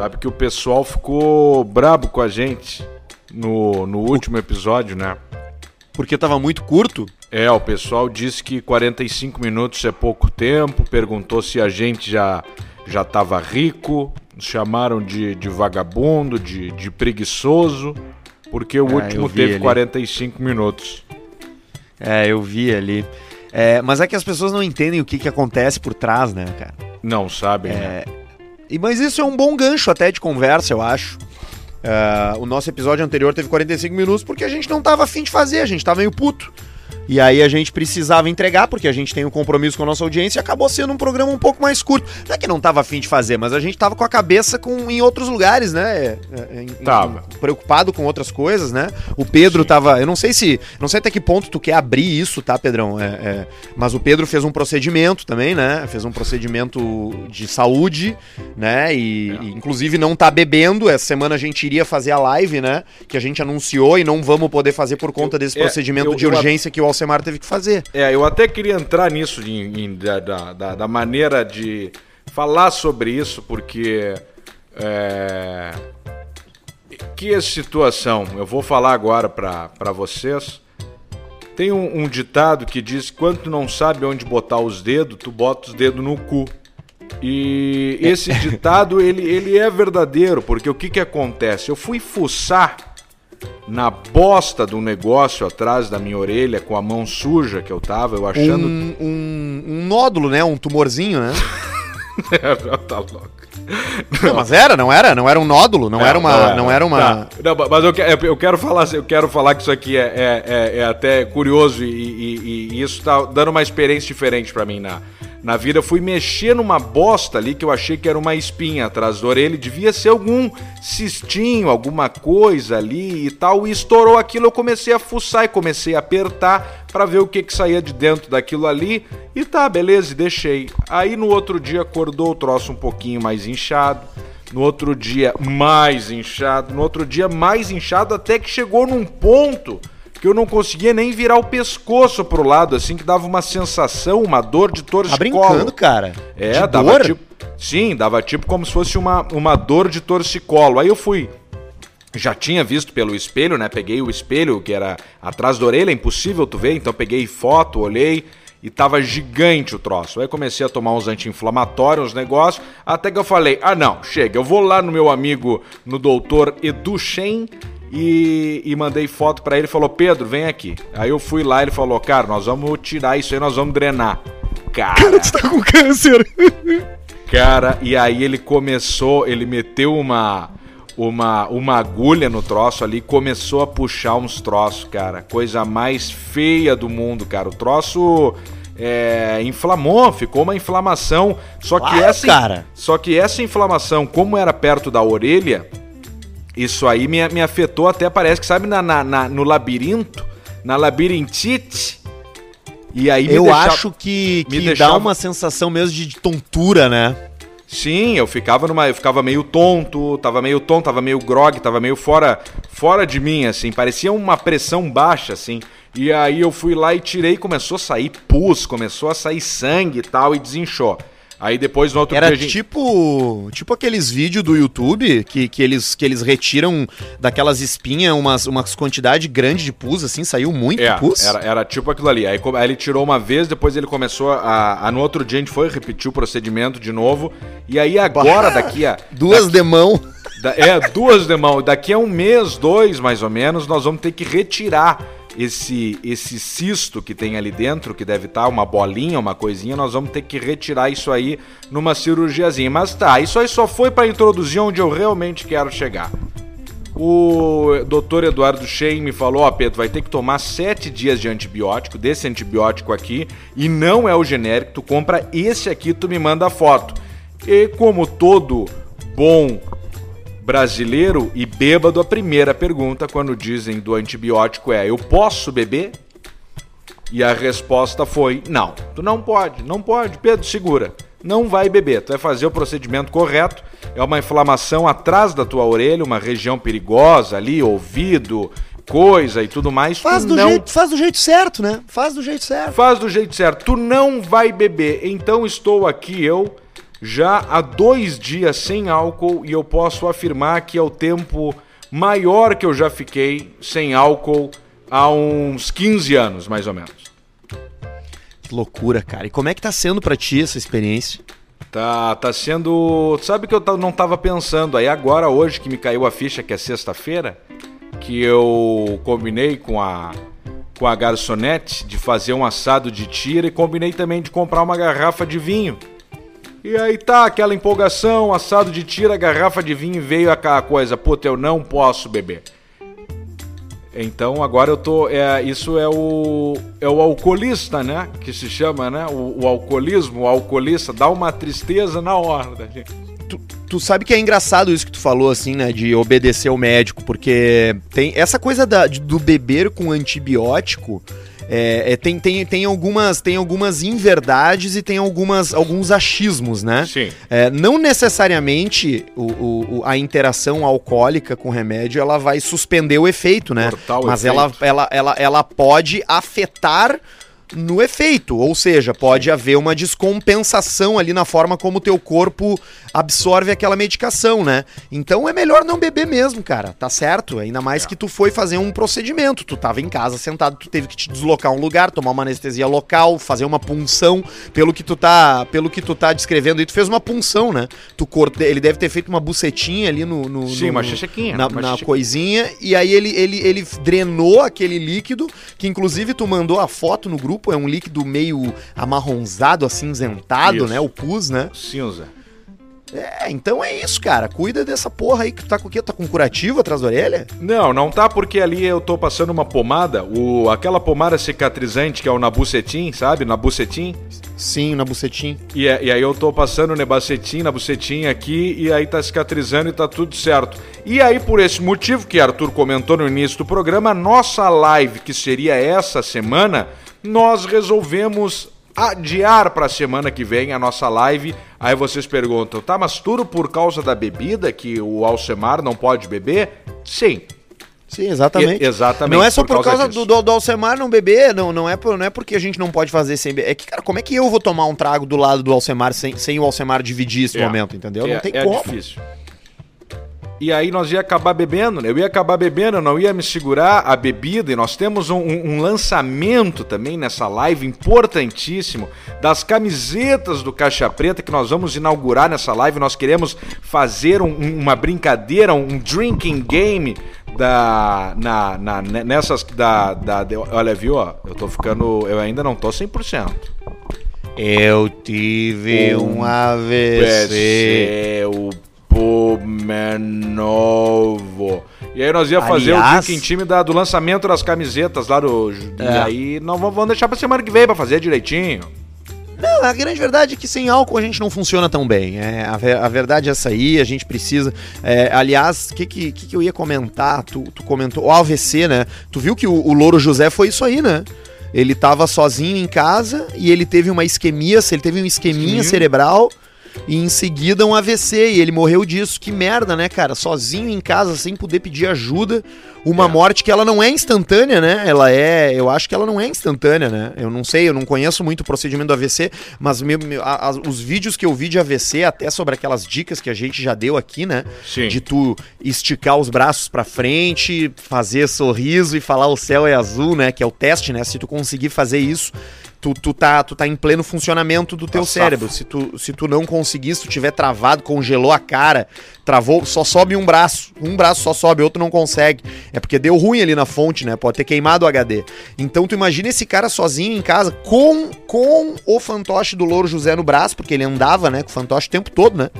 Sabe que o pessoal ficou brabo com a gente no, no último episódio, né? Porque tava muito curto? É, o pessoal disse que 45 minutos é pouco tempo, perguntou se a gente já já tava rico, nos chamaram de, de vagabundo, de, de preguiçoso, porque o É, último teve ali. 45 minutos. É, eu vi ali. É, mas é que as pessoas não entendem o que, que acontece por trás, né, cara? Não sabem, né? E, mas isso é um bom gancho até de conversa, eu acho. É, o nosso episódio anterior teve 45 minutos porque a gente não tava afim de fazer, a gente tava meio puto. E aí a gente precisava entregar, porque a gente tem um compromisso com a nossa audiência e acabou sendo um programa um pouco mais curto. Não é que não tava afim de fazer, mas a gente tava com a cabeça com, em outros lugares, né? É, é, em- Tava. em- preocupado com outras coisas, né? O Pedro tava. Eu não sei se. Não sei até que ponto tu quer abrir isso, tá, Pedrão? É, é, mas o Pedro fez um procedimento também, né? Fez um procedimento de saúde, né? E, É. e, inclusive não tá bebendo. Essa semana a gente iria fazer a live, né? Que a gente anunciou e não vamos poder fazer por conta desse procedimento eu- de eu- urgência que o Alcemar teve que fazer. É, eu até queria entrar nisso, em- em- da, da, da- maneira de falar sobre isso, porque. É, que situação, eu vou falar agora para vocês. Tem um, um ditado que diz: quando tu não sabe onde botar os dedos, tu bota os dedos no cu. E esse ditado ele, ele é verdadeiro, porque o que, que acontece? Eu fui fuçar na bosta do negócio atrás da minha orelha com a mão suja que eu tava, eu achando. Um, um, um nódulo, né? Um tumorzinho, né? tá louco. Não, mas era, não era? Não era um nódulo, não, era uma. Não, era uma. Tá. Não, mas eu, eu quero falar, eu quero falar que isso aqui é, é, é- é até curioso e, e- e isso tá dando uma experiência diferente pra mim na, na vida. Fui mexer numa bosta ali que eu achei que era uma espinha atrás da orelha. Devia ser algum cistinho, alguma coisa ali e tal. E estourou aquilo. Eu comecei a fuçar e comecei a apertar pra ver o que que saía de dentro daquilo ali. E tá, beleza, deixei. Aí no outro dia acordou o troço um pouquinho mais inchado. No outro dia, mais inchado. No outro dia, mais inchado, até que chegou num ponto que eu não conseguia nem virar o pescoço pro lado, assim, que dava uma sensação, uma dor de Tá torcicolo. brincando, cara? É, De dava dor? tipo. Sim, dava tipo como se fosse uma, uma dor de torcicolo. Aí eu fui. Já tinha visto pelo espelho, né? Peguei o espelho, que era atrás da orelha, impossível tu ver, então peguei foto, olhei e tava gigante o troço. Aí comecei a tomar uns anti-inflamatórios, uns negócios, até que eu falei: ah, não, chega, eu vou lá no meu amigo, no doutor Edu Shen. E, e mandei foto pra ele falou: Pedro, vem aqui. Aí eu fui lá ele falou: Cara, nós vamos tirar isso aí, nós vamos drenar. Cara, Tu tá com câncer. Cara, e aí ele começou, ele meteu uma uma uma agulha no troço ali, e começou a puxar uns troços, cara. Coisa mais feia do mundo, cara. O troço é, inflamou, ficou uma inflamação. Só que Claro, essa cara. só que essa inflamação, como era perto da orelha, isso aí me, me afetou até parece que sabe na, na- na- no labirinto, na labirintite. E aí me Eu deixava- acho que, me que deixava- dá uma sensação mesmo de, de tontura, né? Sim, eu ficava numa, eu ficava meio tonto, tava meio tonto, tava meio grog, tava meio fora, fora de mim assim, parecia uma pressão baixa assim. E aí eu fui lá e tirei, começou a sair pus, começou a sair sangue e tal e desinchou. Aí depois no outro Era dia a gente... tipo, tipo aqueles vídeos do YouTube que, que, eles, que eles retiram daquelas espinhas umas, umas quantidade grande de pus, assim, saiu muito É, pus. era, era tipo aquilo ali. Aí, aí ele tirou uma vez, depois ele começou a, a- No outro dia a gente foi repetir o procedimento de novo. E aí agora, daqui a. Duas de mão. Da- é, duas de mão. Daqui a um mês, dois mais ou menos, nós vamos ter que retirar esse esse cisto que tem ali dentro, que deve estar uma bolinha, uma coisinha, nós vamos ter que retirar isso aí numa cirurgiazinha. Mas tá, isso aí só foi para introduzir onde eu realmente quero chegar. O doutor Eduardo Shein me falou, ó Pedro, vai ter que tomar sete dias de antibiótico, desse antibiótico aqui, e não é o genérico, tu compra esse aqui, tu me manda a foto. E como todo bom brasileiro e bêbado, a primeira pergunta quando dizem do antibiótico é: eu posso beber? E a resposta foi: não, tu não pode, não pode, Pedro, segura. Não vai beber, tu vai fazer o procedimento correto. É uma inflamação atrás da tua orelha, uma região perigosa ali, ouvido, coisa e tudo mais. Faz do, não jeito, faz do jeito certo, né? Faz do jeito certo. Faz do jeito certo. Tu não vai beber. Então estou aqui eu já há dois dias sem álcool e eu posso afirmar que é o tempo maior que eu já fiquei sem álcool há uns 15 anos, mais ou menos. Que loucura, cara. E como é que tá sendo pra ti essa experiência? Tá, tá sendo. Sabe que eu não tava pensando? Aí agora, hoje que me caiu a ficha, que é sexta-feira, que eu combinei com a, com a garçonete de fazer um assado de tira e combinei também de comprar uma garrafa de vinho. E aí tá aquela empolgação, assado de tira, garrafa de vinho veio aquela coisa, puta, eu não posso beber. Então agora eu tô. É, isso é o. É o alcoolista, né? Que se chama, né? O, o alcoolismo, o alcoolista, dá uma tristeza na hora. Tu, tu, sabe que é engraçado isso que tu falou, assim, né? De obedecer ao médico, porque tem essa coisa da, do beber com antibiótico. É, é, tem, tem, tem, algumas, tem algumas inverdades e tem algumas, alguns achismos, né? Sim. É, não necessariamente o, o, a interação alcoólica com remédio ela vai suspender o efeito, né? Cortar Mas efeito. Ela, ela, ela, ela pode afetar no efeito, ou seja, pode haver uma descompensação ali na forma como o teu corpo absorve aquela medicação, né? Então é melhor não beber mesmo, cara, tá certo? Ainda mais que tu foi fazer um procedimento, tu tava em casa sentado, tu teve que te deslocar um lugar, tomar uma anestesia local, fazer uma punção, pelo que tu tá, pelo que tu tá descrevendo, e tu fez uma punção, né? Tu corte, ele deve ter feito uma bucetinha ali no, no Sim, no, uma chechequinha, na, uma na coisinha, e aí ele, ele ele drenou aquele líquido, que inclusive tu mandou a foto no grupo, é um líquido meio amarronzado, acinzentado, Isso. né? O pus, né? Cinza. É, então é isso, cara. Cuida dessa porra aí que tá com o quê? Tá com curativo atrás da orelha? Não, não tá porque ali eu tô passando uma pomada, o, aquela pomada cicatrizante que é o Nabucetim, sabe? Nabucetim. Sim, Nabucetim. E, é, e aí eu tô passando o Nebacetim, Nabucetim aqui e aí tá cicatrizando e tá tudo certo. E aí por esse motivo que Arthur comentou no início do programa, nossa live que seria essa semana, nós resolvemos adiar para a semana que vem a nossa live. Aí vocês perguntam, tá, mas tudo por causa da bebida que o Alcemar não pode beber? Sim. Sim, exatamente. E, exatamente. Não é só por, por causa, causa do, do, Alcemar não beber, não, não, é por, não é porque a gente não pode fazer sem beber. É que, cara, como é que eu vou tomar um trago do lado do Alcemar sem, sem o Alcemar dividir esse é, momento, entendeu? É, não tem é como. É difícil e aí nós ia acabar bebendo, né? Eu ia acabar bebendo, eu não ia me segurar a bebida, e nós temos um, um, lançamento também nessa live importantíssimo das camisetas do Caixa Preta que nós vamos inaugurar nessa live. Nós queremos fazer um, uma brincadeira, um drinking game da na, na nessas da, da olha viu ó, eu tô ficando eu ainda não tô 100%. Eu tive um, um AVC, o novo. E aí nós ia fazer Aliás, o drinking time da, do lançamento das camisetas lá do. É. E aí não vamos deixar pra semana que vem pra fazer direitinho. Não, a grande verdade é que sem álcool a gente não funciona tão bem. É, a, a verdade é essa aí, a gente precisa. É, aliás, o que, que, que, eu ia comentar? Tu, tu comentou. O AVC, né? Tu viu que o, o Louro José foi isso aí, né? Ele tava sozinho em casa e ele teve uma isquemia, ele teve um isqueminha Sim. cerebral e em seguida um AVC. E ele morreu disso. Que merda, né, cara? Sozinho em casa, sem poder pedir ajuda. Uma é. morte que ela não é instantânea, né? Ela é. Eu acho que ela não é instantânea, né? Eu não sei, eu não conheço muito o procedimento do AVC, mas meu, meu, a, a, os vídeos que eu vi de AVC, até sobre aquelas dicas que a gente já deu aqui, né? Sim. De tu esticar os braços para frente, fazer sorriso e falar o céu é azul, né? Que é o teste, né? Se tu conseguir fazer isso tu, tu, tá, tu tá em pleno funcionamento do teu tá cérebro. Se tu, se tu não conseguir, se tu tiver travado, congelou a cara, travou, só sobe um braço. Um braço só sobe, outro não consegue. É porque deu ruim ali na fonte, né? Pode ter queimado o HD. Então tu imagina esse cara sozinho em casa com, com o fantoche do Louro José no braço, porque ele andava, né, com o fantoche o tempo todo, né?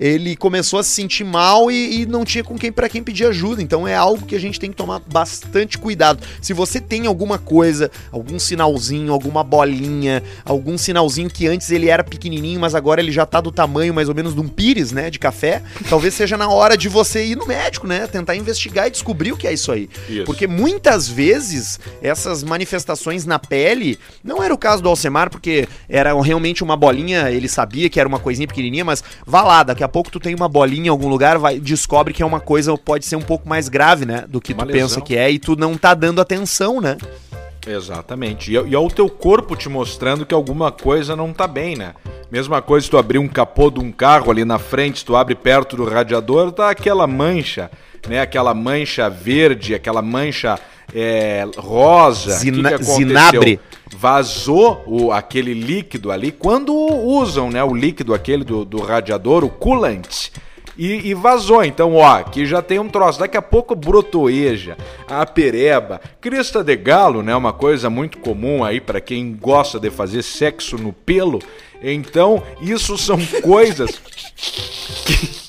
Ele começou a se sentir mal e, e não tinha com quem para quem pedir ajuda. Então é algo que a gente tem que tomar bastante cuidado. Se você tem alguma coisa, algum sinalzinho, alguma bolinha, algum sinalzinho que antes ele era pequenininho, mas agora ele já tá do tamanho mais ou menos de um pires, né, de café, talvez seja na hora de você ir no médico, né, tentar investigar e descobrir o que é isso aí. Isso. Porque muitas vezes essas manifestações na pele, não era o caso do Alcemar, porque era realmente uma bolinha, ele sabia que era uma coisinha pequenininha, mas vá lá, daqui a a pouco tu tem uma bolinha em algum lugar, vai descobre que é uma coisa pode ser um pouco mais grave, né, do que uma tu lesão. pensa que é e tu não tá dando atenção, né? Exatamente. E, é- e é o teu corpo te mostrando que alguma coisa não tá bem, né? Mesma coisa se tu abrir um capô de um carro ali na frente, tu abre perto do radiador, tá aquela mancha, né? Aquela mancha verde, aquela mancha é, rosa. Zina- Que que zinabre. Vazou o, aquele líquido ali. Quando usam, né? O líquido aquele do, do radiador, o coolant. E, e vazou, então, ó, aqui já tem um troço. Daqui a pouco brotoeja, a pereba, crista de galo, né? Uma coisa muito comum aí para quem gosta de fazer sexo no pelo. Então, isso são coisas que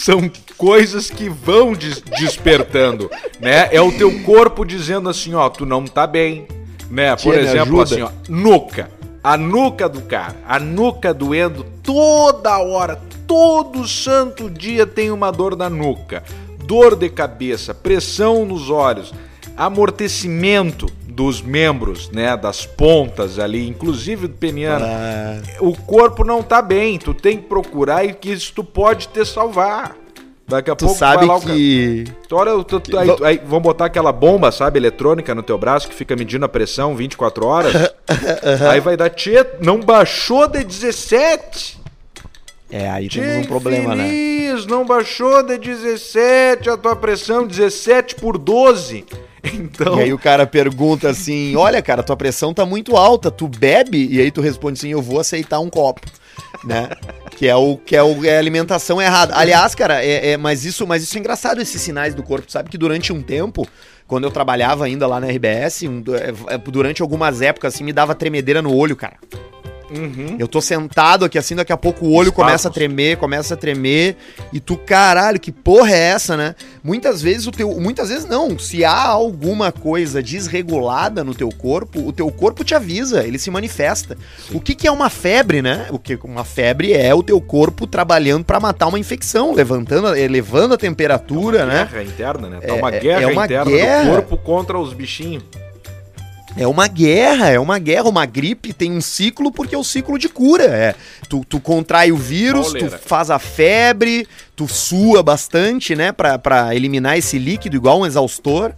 são coisas que vão des- despertando, né? É o teu corpo dizendo assim, ó, tu não tá bem, né? Por Tia, exemplo, assim, ó, nuca. A nuca do cara, a nuca doendo toda hora, todo santo dia tem uma dor na nuca, dor de cabeça, pressão nos olhos, amortecimento dos membros, né, das pontas ali, inclusive do peniano. Ah, O corpo não tá bem, tu tem que procurar e que isso tu pode te salvar. Daqui a tu pouco sabe o que. cara- Tu tu- aí, aí vão botar aquela bomba, sabe, eletrônica no teu braço que fica medindo a pressão 24 horas. Aí vai dar, tchê, não baixou de 17. É, aí Tchê, temos um problema, né? não baixou de 17 a tua pressão, 17 por 12. Então, E aí o cara pergunta assim: Olha, cara, tua pressão tá muito alta, tu bebe? E aí tu responde assim: Eu vou aceitar um copo. Né? Que é o que é, o, é a alimentação errada. Aliás, cara, é, é- mas isso, mas isso é engraçado esses sinais do corpo. Sabe que durante um tempo, quando eu trabalhava ainda lá na RBS, um- é, é, durante algumas épocas assim me dava tremedeira no olho, cara. Uhum. Eu tô sentado aqui assim, daqui a pouco o olho Espasmos. começa a tremer, começa a tremer, e tu, caralho, que porra é essa, né? Muitas vezes o teu. Muitas vezes não. Se há alguma coisa desregulada no teu corpo, o teu corpo te avisa, ele se manifesta. O que, que é uma febre, né? O que uma febre é o teu corpo trabalhando pra matar uma infecção, levantando, elevando a temperatura, né? guerra interna, né? Tá É- uma é- guerra é uma interna guerra. do corpo contra os bichinhos. É uma guerra, é uma guerra. Uma gripe tem um ciclo porque é o ciclo de cura. É, tu, tu contrai o vírus, tu faz a febre, tu sua bastante, né? Pra, pra eliminar esse líquido, igual um exaustor.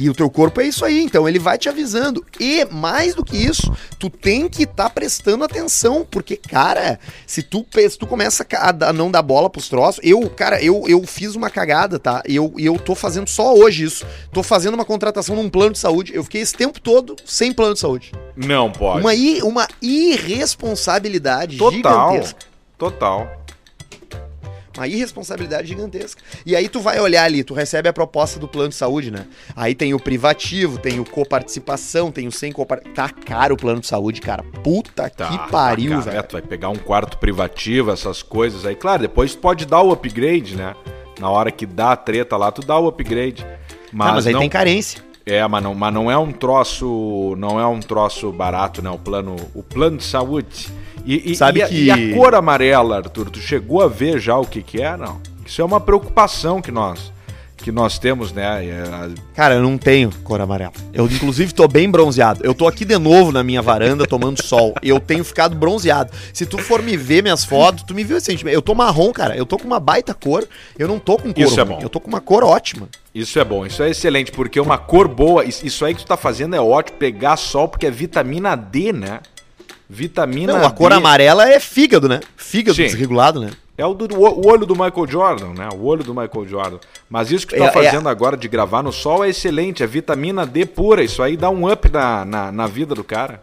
E o teu corpo é isso aí, então ele vai te avisando. E mais do que isso, tu tem que estar prestando atenção, porque, cara, se tu, se tu começa a não dar bola pros troços, eu, cara, eu, eu fiz uma cagada, tá? E eu, eu tô fazendo só hoje isso. Tô fazendo uma contratação num plano de saúde. Eu fiquei esse tempo todo sem plano de saúde. Não pode. Uma, i- uma irresponsabilidade Total. gigantesca. Total. Uma irresponsabilidade gigantesca. E aí tu vai olhar ali, tu recebe a proposta do plano de saúde, né? Aí tem o privativo, tem o coparticipação, tem o sem coparticipação. Tá caro o plano de saúde, cara. Puta Tá, que pariu, tá, velho. Tu vai pegar um quarto privativo, essas coisas aí. Claro, depois tu pode dar o upgrade, né? Na hora que dá a treta lá, tu dá o upgrade. Mas, Não, mas aí não, tem carência. É, mas não, mas não é um troço. Não é um troço barato, né? O plano, o plano de saúde. E, e- Sabe e a- que- e a cor amarela, Arthur, tu chegou a ver já o que, que é? Não. Isso é uma preocupação que nós, que nós temos, né? É, Cara, eu não tenho cor amarela. Eu, inclusive, tô bem bronzeado. Eu tô aqui de novo na minha varanda tomando sol. Eu tenho ficado bronzeado. Se tu for me ver minhas fotos, tu me viu assim. Eu tô marrom, cara. Eu tô com uma baita cor. Eu não tô com cor. Isso é bom. Eu tô com uma cor ótima. Isso é bom, isso é excelente, porque uma cor boa, isso isso aí que tu tá fazendo é ótimo, pegar sol, porque é vitamina D, né? Vitamina Não, a cor D. amarela é fígado, né? Fígado Sim. desregulado, né? É o, do, o olho do Michael Jordan, né? O olho do Michael Jordan. Mas isso que tu tá É- é- fazendo agora de gravar no sol é excelente, é vitamina D pura. Isso aí dá um up na, na, na vida do cara.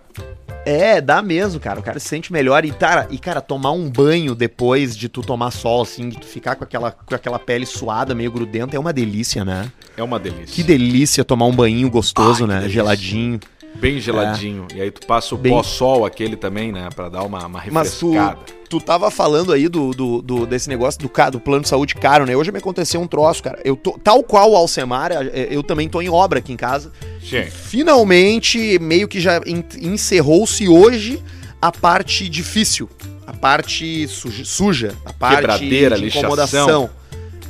É, dá mesmo, cara. O cara se sente melhor. E, cara, e, cara, tomar um banho depois de tu tomar sol, assim, de tu ficar com aquela, com aquela pele suada, meio grudenta, é uma delícia, né? É uma delícia. Que delícia tomar um banho gostoso, Ai, né? Geladinho. Bem geladinho. E aí tu passa o Bem- pó-sol aquele também, né? Pra dar uma, uma Mas tu, refrescada. tu tava falando aí do, do, do- desse negócio do, ca- do plano de saúde caro, né? Hoje me aconteceu um troço, cara. Eu tô, tal qual o Alcemar, eh, eu também tô em obra aqui em casa. Gente, Finalmente, meio que já en- encerrou-se hoje a parte difícil, a parte suja, suja a parte Quebradeira, de lixação.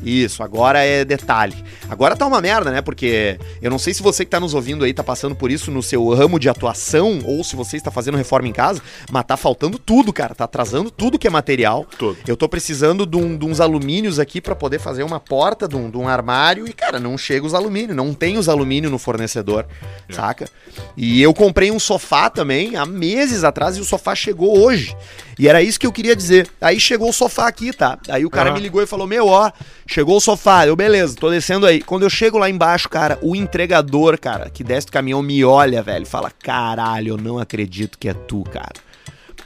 Isso, agora é detalhe. Agora tá uma merda, né? Porque eu não sei se você que tá nos ouvindo aí tá passando por isso no seu ramo de atuação ou se você está fazendo reforma em casa, mas tá faltando tudo, cara. Tá atrasando tudo que é material. Tudo. Eu tô precisando de, um- de uns alumínios aqui pra poder fazer uma porta de um, de um armário e, cara, não chega os alumínios. Não tem os alumínios no fornecedor, saca? E eu comprei um sofá também há meses atrás e o sofá chegou hoje. E era isso que eu queria dizer. Aí chegou o sofá aqui, tá? Aí o cara Aham. me ligou e falou: Meu, ó, chegou o sofá. Eu, beleza, tô descendo aí. Quando eu chego lá embaixo, cara, o entregador, cara, que desce do caminhão me olha, velho, fala: Caralho, eu não acredito que é tu, cara.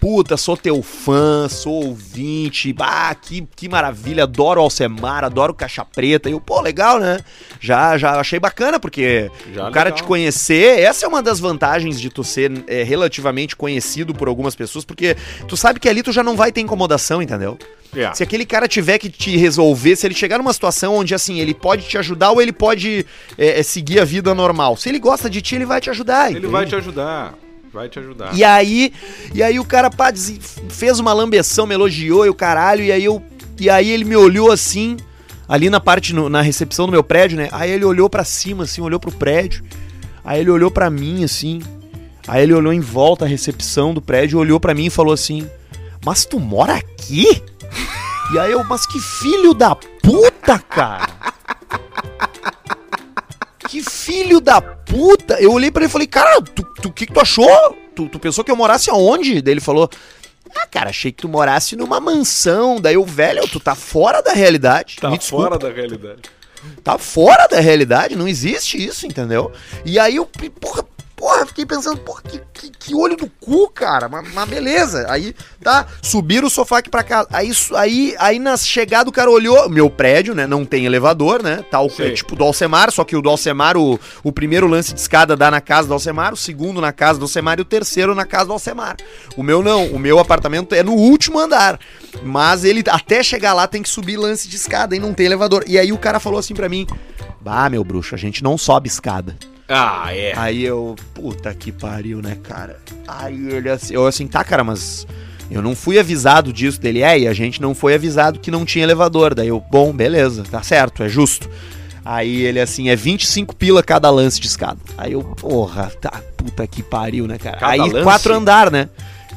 Puta, sou teu fã, sou ouvinte, bah, que, que maravilha, adoro o Alcemar, adoro Caixa Preta. E eu, pô, legal, né? Já, já achei bacana, porque Já o cara legal. te conhecer, essa é uma das vantagens de tu ser é, relativamente conhecido por algumas pessoas, porque tu sabe que ali tu já não vai ter incomodação, entendeu? É. Se aquele cara tiver que te resolver, se ele chegar numa situação onde, assim, ele pode te ajudar ou ele pode é, é, seguir a vida normal. Se ele gosta de ti, ele vai te ajudar. Ele entende? vai te ajudar. Vai te ajudar. E aí, e aí o cara pá, fez uma lambeção, me elogiou e o caralho, e aí eu e aí ele me olhou assim, ali na parte no- na recepção do meu prédio, né? Aí ele olhou pra cima assim, olhou pro prédio. Aí ele olhou pra mim assim. Aí ele olhou em volta a recepção do prédio, olhou pra mim e falou assim: "Mas tu mora aqui?" E aí eu, mas que filho da puta, cara. Que filho da puta! Eu olhei pra ele e falei, cara, tu, tu que, que tu achou? Tu, tu pensou que eu morasse aonde? Daí ele falou, ah, cara, achei que tu morasse numa mansão. Daí eu, velho, tu tá fora da realidade. Tá fora da realidade. tá fora da realidade, não existe isso, entendeu? E aí eu, porra, porra, fiquei pensando, porra, que, que, que olho do cu, cara, mas, mas beleza. Aí, tá, subiram o sofá aqui pra cá. Aí, aí, aí na chegada o cara olhou, meu prédio, né, não tem elevador, né, tal, Sei. é tipo do Alcemar, só que o do Alcemar, o, o primeiro lance de escada dá na casa do Alcemar, o segundo na casa do Alcemar e o terceiro na casa do Alcemar. O meu não, o meu apartamento é no último andar, mas ele até chegar lá tem que subir lance de escada e não tem elevador. E aí o cara falou assim pra mim, bah, meu bruxo, a gente não sobe escada. Ah, é. Aí eu, puta que pariu, né, cara? Aí ele assim, eu assim, tá, cara, mas eu não fui avisado disso dele. É, e a gente não foi avisado que não tinha elevador. Daí eu, bom, beleza, tá certo, é justo. Aí ele assim, é 25 pila cada lance de escada. Aí eu, porra, tá, puta que pariu, né, cara? Cada Aí lance? quatro andar, né?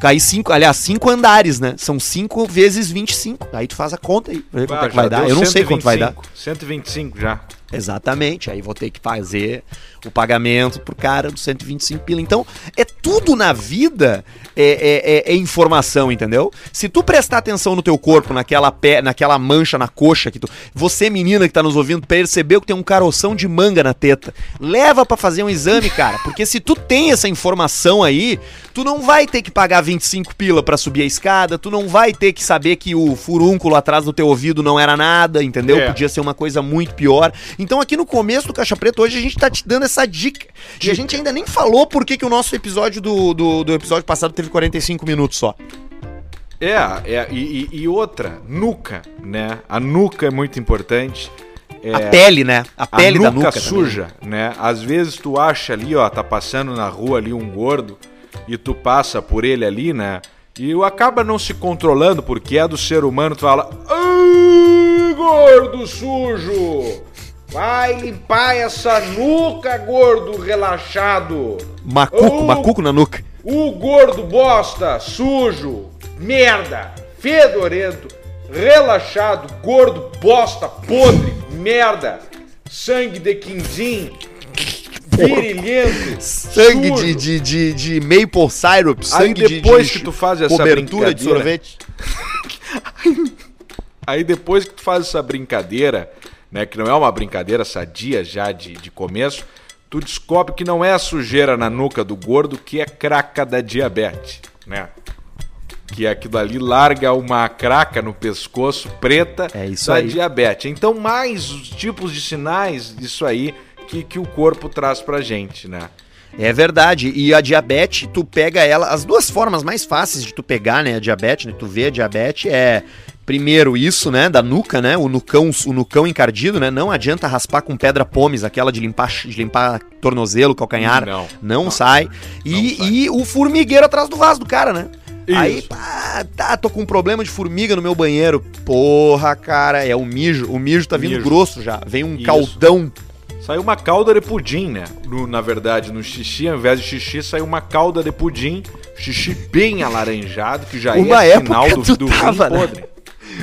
Aí cinco, aliás, cinco andares, né? São cinco vezes 25. Aí tu faz a conta aí, pra ver quanto é que vai dar. Eu não sei quanto vai dar. 125 já. Exatamente, aí vou ter que fazer o pagamento pro cara dos 125 pila. Então, é tudo na vida é, é- é- é informação, entendeu? Se tu prestar atenção no teu corpo, naquela pé, naquela mancha na coxa que tu. Você, menina que tá nos ouvindo, percebeu que tem um caroção de manga na teta. Leva pra fazer um exame, cara. Porque se tu tem essa informação aí, tu não vai ter que pagar 25 pila pra subir a escada, tu não vai ter que saber que o furúnculo atrás do teu ouvido não era nada, entendeu? É. Podia ser uma coisa muito pior. Então aqui no começo do Caixa Preta, hoje a gente tá te dando essa dica. E a gente ainda nem falou por que, que o nosso episódio do, do, do episódio passado teve 45 minutos só. É, é e, e- outra, nuca, né? A nuca é muito importante. É, A pele, né? A a pele nuca, da nuca também. suja, né? Às vezes tu acha ali, ó, tá passando na rua ali um gordo e tu passa por ele ali, né? E o acaba não se controlando porque é do ser humano, tu fala: "Ai, gordo sujo! Vai limpar essa nuca, gordo relaxado!" Macuco, Oh! macuco na nuca. O gordo bosta, sujo, merda, fedorento, relaxado, gordo bosta, podre, merda, sangue de quindim, virilhento, Sangue de, de, de, de maple syrup, Aí sangue de- depois de, que tu faz essa cobertura de sorvete. Aí depois que tu faz essa brincadeira, né, que não é uma brincadeira sadia já de, de começo, tu descobre que não é a sujeira na nuca do gordo que é craca da diabetes, né? Que aquilo ali larga uma craca no pescoço preta É isso da aí. diabetes. Então, mais os tipos de sinais disso aí que, que o corpo traz pra gente, né? É verdade. E a diabetes, tu pega ela. As duas formas mais fáceis de tu pegar, né? A diabetes, né? Tu vê a diabetes é. Primeiro, isso, né? Da nuca, né? O nucão, o nucão encardido, né? Não adianta raspar com pedra pomes, aquela de limpar, de limpar tornozelo, calcanhar. Não. Não, Não. sai. E, Não sai. e o formigueiro atrás do vaso do cara, né? Isso. Aí, pá, tá, tô com um problema de formiga no meu banheiro. Porra, cara, é o mijo. O mijo tá vindo mijo. grosso já. Vem um Isso. caldão. Saiu uma calda de pudim, né? No, na verdade, no xixi, ao invés de xixi, saiu uma calda de pudim. Xixi bem alaranjado, que já uma é sinal do, do tava, né? podre.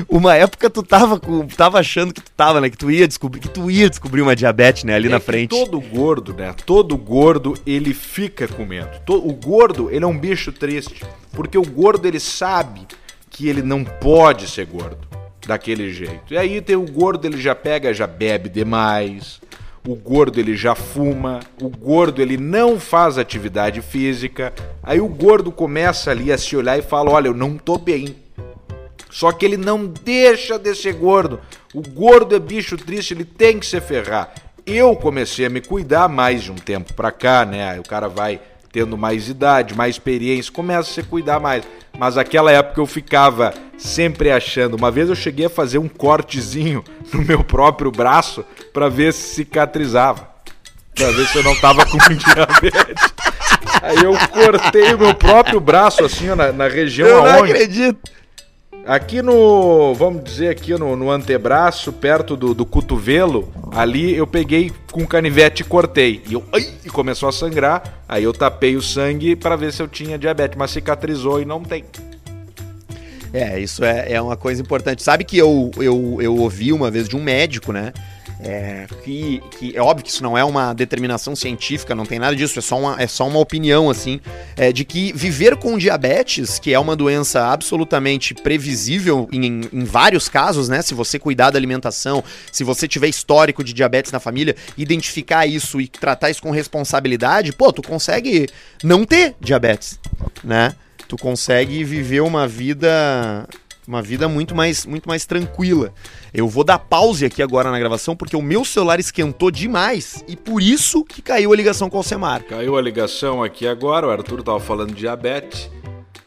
Uma época tu tava com, tava achando que tu tava, né? Que tu ia descobrir, que tu ia descobrir uma diabetes, né? Ali é na frente. Todo gordo, né? Todo gordo ele fica com medo. O gordo ele é um bicho triste, porque o gordo ele sabe que ele não pode ser gordo daquele jeito. E aí tem o gordo ele já pega, já bebe demais. O gordo ele já fuma, o gordo ele não faz atividade física. Aí o gordo começa ali a se olhar e fala: "Olha, eu não tô bem". Só que ele não deixa de ser gordo. O gordo é bicho triste, ele tem que se ferrar. Eu comecei a me cuidar mais de um tempo pra cá, né? O cara vai tendo mais idade, mais experiência, começa a se cuidar mais. Mas aquela época eu ficava sempre achando. Uma vez eu cheguei a fazer um cortezinho no meu próprio braço para ver se cicatrizava. Pra ver se eu não tava com diabetes. Aí eu cortei o meu próprio braço assim, ó, na, na região eu aonde. Eu não acredito. Aqui no, vamos dizer aqui no, no antebraço, perto do, do, cotovelo, ali eu peguei com canivete e cortei. E eu, ai, e começou a sangrar. Aí eu tapei o sangue para ver se eu tinha diabetes, mas cicatrizou e não tem. É, isso é, é uma coisa importante. Sabe que eu, eu, eu ouvi uma vez de um médico, né? É, que, que, é óbvio que isso não é uma determinação científica, não tem nada disso, é só uma, é só uma opinião, assim, é, de que viver com diabetes, que é uma doença absolutamente previsível em, em vários casos, né? Se você cuidar da alimentação, se você tiver histórico de diabetes na família, identificar isso e tratar isso com responsabilidade, pô, tu consegue não ter diabetes, né? Tu consegue viver uma vida uma vida muito mais, muito mais tranquila. Eu vou dar pause aqui agora na gravação porque o meu celular esquentou demais e por isso que caiu a ligação com o Alcemar. Caiu a ligação aqui agora, o Arthur tava falando de diabetes.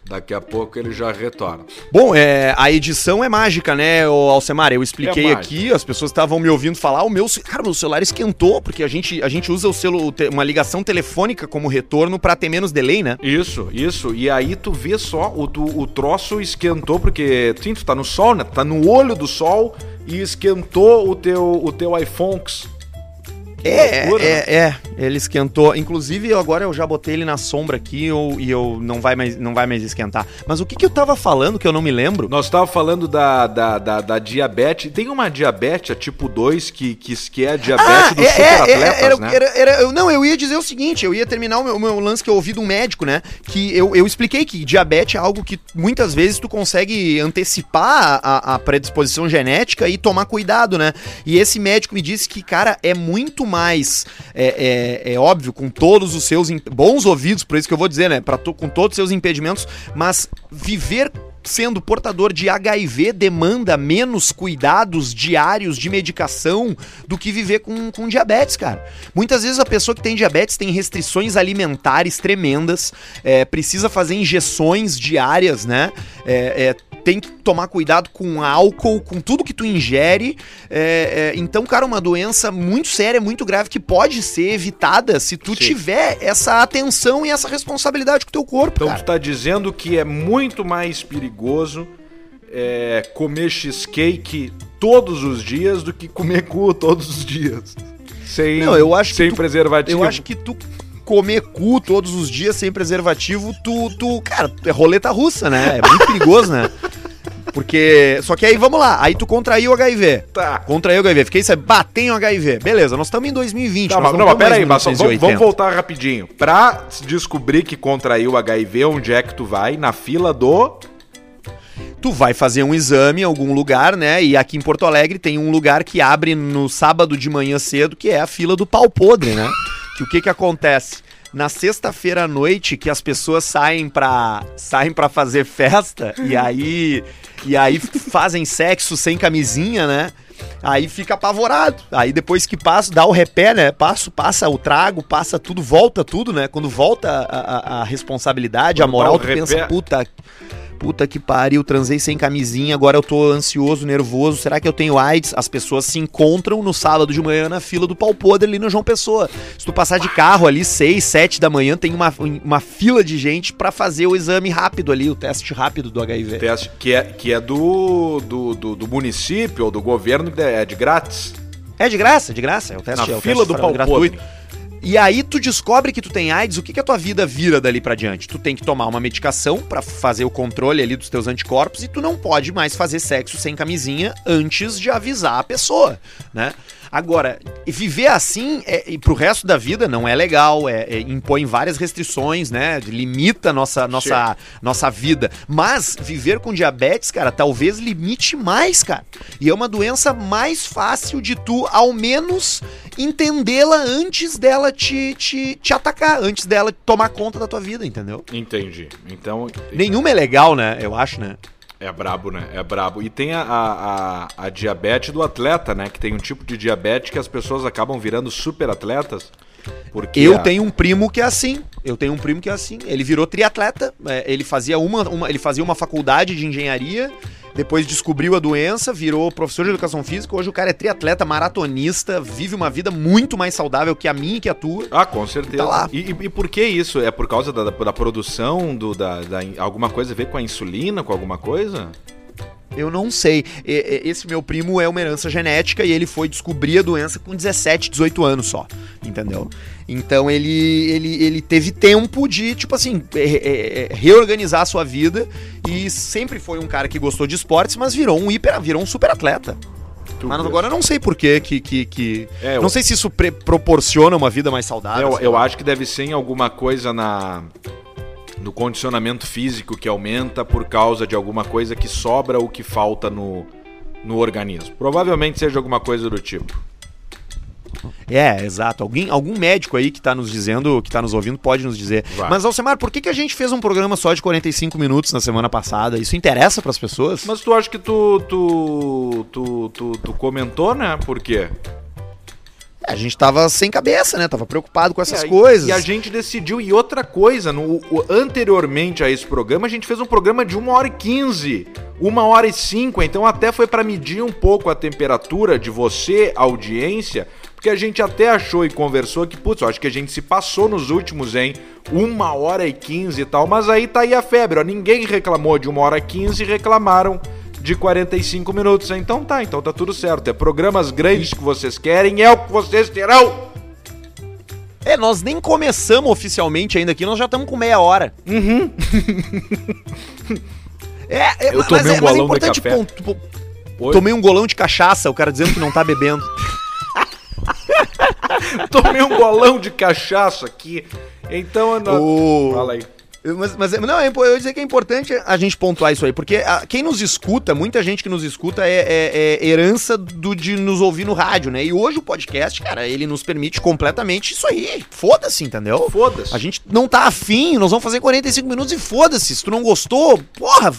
Daqui a pouco ele já retorna. Bom, é, a edição é mágica, né, Alcemar? Eu expliquei é aqui, as pessoas estavam me ouvindo falar, o meu, cara, meu celular esquentou, porque a gente, a gente usa o celu, uma ligação telefônica como retorno para ter menos delay, né? Isso, isso. E aí tu vê só, o, o, o troço esquentou, porque sim, tu tá no sol, né? Tá no olho do sol e esquentou o teu, o teu iPhone é, loucura, é, né? é, ele esquentou. Inclusive, agora eu já botei ele na sombra aqui eu, e eu não vai, mais, não vai mais esquentar. Mas o que, que eu tava falando que eu não me lembro? Nós tava falando da, da, da, da diabetes. Tem uma diabetes, a tipo 2, que, que, que é a diabetes ah, dos é, é superatletas, é, era, né? Era, era, eu, não, eu ia dizer o seguinte, eu ia terminar o meu, o meu lance que eu ouvi de um médico, né? Que eu, eu expliquei que diabetes é algo que muitas vezes tu consegue antecipar a, a predisposição genética e tomar cuidado, né? E esse médico me disse que, cara, é muito mais, é, é, é óbvio, com todos os seus bons ouvidos, por isso que eu vou dizer, né? Pra, com todos os seus impedimentos, mas viver sendo portador de HIV demanda menos cuidados diários de medicação do que viver com, com diabetes, cara. Muitas vezes a pessoa que tem diabetes tem restrições alimentares tremendas, é, precisa fazer injeções diárias, né? É, é, tem que tomar cuidado com álcool, com tudo que tu ingere. É, é, então, cara, uma doença muito séria, muito grave, que pode ser evitada se tu Sim. tiver essa atenção e essa responsabilidade com o teu corpo. Então, cara. tu tá dizendo que é muito mais perigoso é, comer cheesecake todos os dias do que comer cu todos os dias. Sem, Não, eu acho sem tu, preservativo. Eu acho que tu comer cu todos os dias sem preservativo, tu, tu, cara, é roleta russa, né? É muito perigoso, né? Porque. Só que aí vamos lá. Aí tu contraiu o HIV. Tá. Contraiu o HIV. Fiquei sabendo, batei o HIV. Beleza, nós estamos em 2020. Tá, mas, não, mas pera aí, mas vamos, vamos, voltar rapidinho. Pra descobrir que contraiu o HIV, onde é que tu vai? Na fila do. Tu vai fazer um exame em algum lugar, né? E aqui em Porto Alegre tem um lugar que abre no sábado de manhã cedo, que é a fila do pau podre, né? que o que que acontece? Na sexta-feira à noite que as pessoas saem pra, saem pra fazer festa e aí, e aí fazem sexo sem camisinha, né? Aí fica apavorado. Aí depois que passa, dá o repé, né? Passa, passa o trago, passa tudo, volta tudo, né? Quando volta a, a, a responsabilidade, Quando a moral, tu pensa, puta puta que pariu, transei sem camisinha, agora eu tô ansioso, nervoso, será que eu tenho AIDS? As pessoas se encontram no sábado de manhã na fila do pau podre ali no João Pessoa. Se tu passar de carro ali, 6, 7 da manhã, tem uma, uma fila de gente para fazer o exame rápido ali, o teste rápido do HIV. Teste que é, que é do, do, do, do município ou do governo, é de grátis. É de graça, de graça. É o teste, Na é o fila do pau gratuito. podre. E aí tu descobre que tu tem AIDS, o que, que a tua vida vira dali pra diante? Tu tem que tomar uma medicação pra fazer o controle ali dos teus anticorpos e tu não pode mais fazer sexo sem camisinha antes de avisar a pessoa, né? Agora, viver assim é, e pro resto da vida não é legal, é, é- impõe várias restrições, né? Limita a nossa, nossa, nossa vida. Mas viver com diabetes, cara, talvez limite mais, cara. E é uma doença mais fácil de tu, ao menos, entendê-la antes dela te, te, te atacar, antes dela tomar conta da tua vida, entendeu? Entendi. Então, Nenhuma é legal, né? Eu acho, né? É brabo, né? É brabo. E tem a, a, a, diabetes do atleta, né? Que tem um tipo de diabetes que as pessoas acabam virando super atletas. Porque Eu a- tenho um primo que é assim. Eu tenho um primo que é assim. Ele virou triatleta. é, ele fazia uma, uma- ele fazia uma faculdade de engenharia. Depois descobriu a doença, virou professor de educação física. Hoje o cara é triatleta, maratonista, vive uma vida muito mais saudável que a minha e que a tua. Ah, com certeza. Tá lá. E, e- e por que isso? É por causa da, da, da produção, do, da, da- alguma coisa a ver com a insulina, com alguma coisa? Eu não sei. E- Esse meu primo é uma herança genética e ele foi descobrir a doença com 17, 18 anos só. Entendeu? Então ele, ele, ele teve tempo de, tipo assim, re- re- reorganizar a sua vida e sempre foi um cara que gostou de esportes, mas virou um hiper, virou um super atleta. Mas agora eu não sei por que. que, que... É, eu- Não sei se isso proporciona uma vida mais saudável. Eu, eu acho que deve ser em alguma coisa na no condicionamento físico que aumenta por causa de alguma coisa que sobra ou que falta no, no organismo. Provavelmente seja alguma coisa do tipo. É, exato. Alguém, algum médico aí que tá nos dizendo, que tá nos ouvindo, pode nos dizer. Vai. Mas, Alcemar, por que, que a gente fez um programa só de 45 minutos na semana passada? Isso interessa pras pessoas? Mas tu acha que tu tu, tu, tu, tu comentou, né? Por quê? É, a gente tava sem cabeça, né? Tava preocupado com essas e- coisas. E a gente decidiu. E outra coisa, no, o- anteriormente a esse programa, a gente fez um programa de 1 hora e 15, 1 hora e 5. Então até foi para medir um pouco a temperatura de você, audiência. Porque a gente até achou e conversou que, putz, eu acho que a gente se passou nos últimos, hein? 1 hora e 15 e tal. Mas aí tá aí a febre, ó. Ninguém reclamou de 1 hora e 15 e reclamaram de 45 minutos. Então tá, então tá tudo certo. É programas grandes que vocês querem, é o que vocês terão. É, nós nem começamos oficialmente ainda aqui, nós já estamos com meia hora. Uhum. é, é, Eu mas, tomei é, um mas é golão de importante café. ponto- po- Oi? Tomei um golão de cachaça, o cara dizendo que não tá bebendo. Tomei um golão de cachaça aqui. Então, eu não... Ô. fala aí. Mas, mas não, é, eu ia dizer que é importante a gente pontuar isso aí, porque a- quem nos escuta, muita gente que nos escuta é, é- é herança do, de nos ouvir no rádio, né? E hoje o podcast, cara, ele nos permite completamente isso aí. Foda-se, entendeu? Foda-se. A gente não tá afim, nós vamos fazer 45 minutos e foda-se. Se tu não gostou, porra,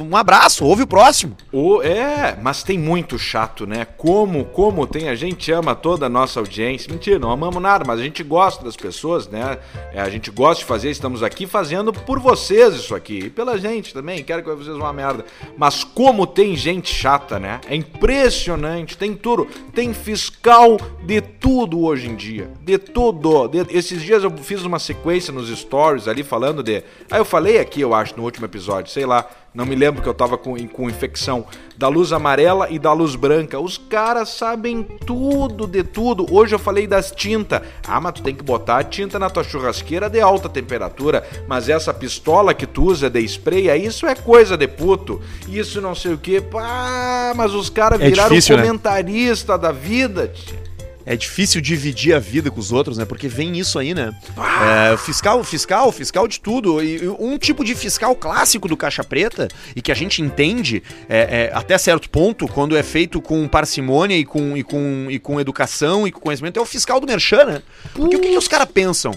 um abraço, ouve o próximo. O, é, mas tem muito chato, né? Como, como tem, a gente ama toda a nossa audiência. Mentira, não amamos nada, mas a gente gosta das pessoas, né? É, a gente gosta de fazer, estamos aqui fazendo por vocês isso aqui. E pela gente também, quero que vocês uma merda. Mas como tem gente chata, né? É impressionante, tem tudo. Tem fiscal de tudo hoje em dia. De tudo. De- esses dias eu fiz uma sequência nos stories ali falando de. Ah, eu falei aqui, eu acho, no último episódio, sei lá. Não me lembro que eu tava com, com infecção da luz amarela e da luz branca. Os caras sabem tudo de tudo. Hoje eu falei das tintas. Ah, mas tu tem que botar a tinta na tua churrasqueira de alta temperatura. Mas essa pistola que tu usa de spray, aí isso é coisa de puto. Isso não sei o que. Pá, mas os caras É viraram difícil, né? comentarista da vida. tia. É difícil dividir a vida com os outros, né? Porque vem isso aí, né? É, fiscal, fiscal, fiscal de tudo. E e um tipo de fiscal clássico do Caixa Preta, e que a gente entende é, é, até certo ponto, quando é feito com parcimônia e com, e, com, e com educação e com conhecimento, é o fiscal do Merchan, né? Porque o que, que os caras pensam?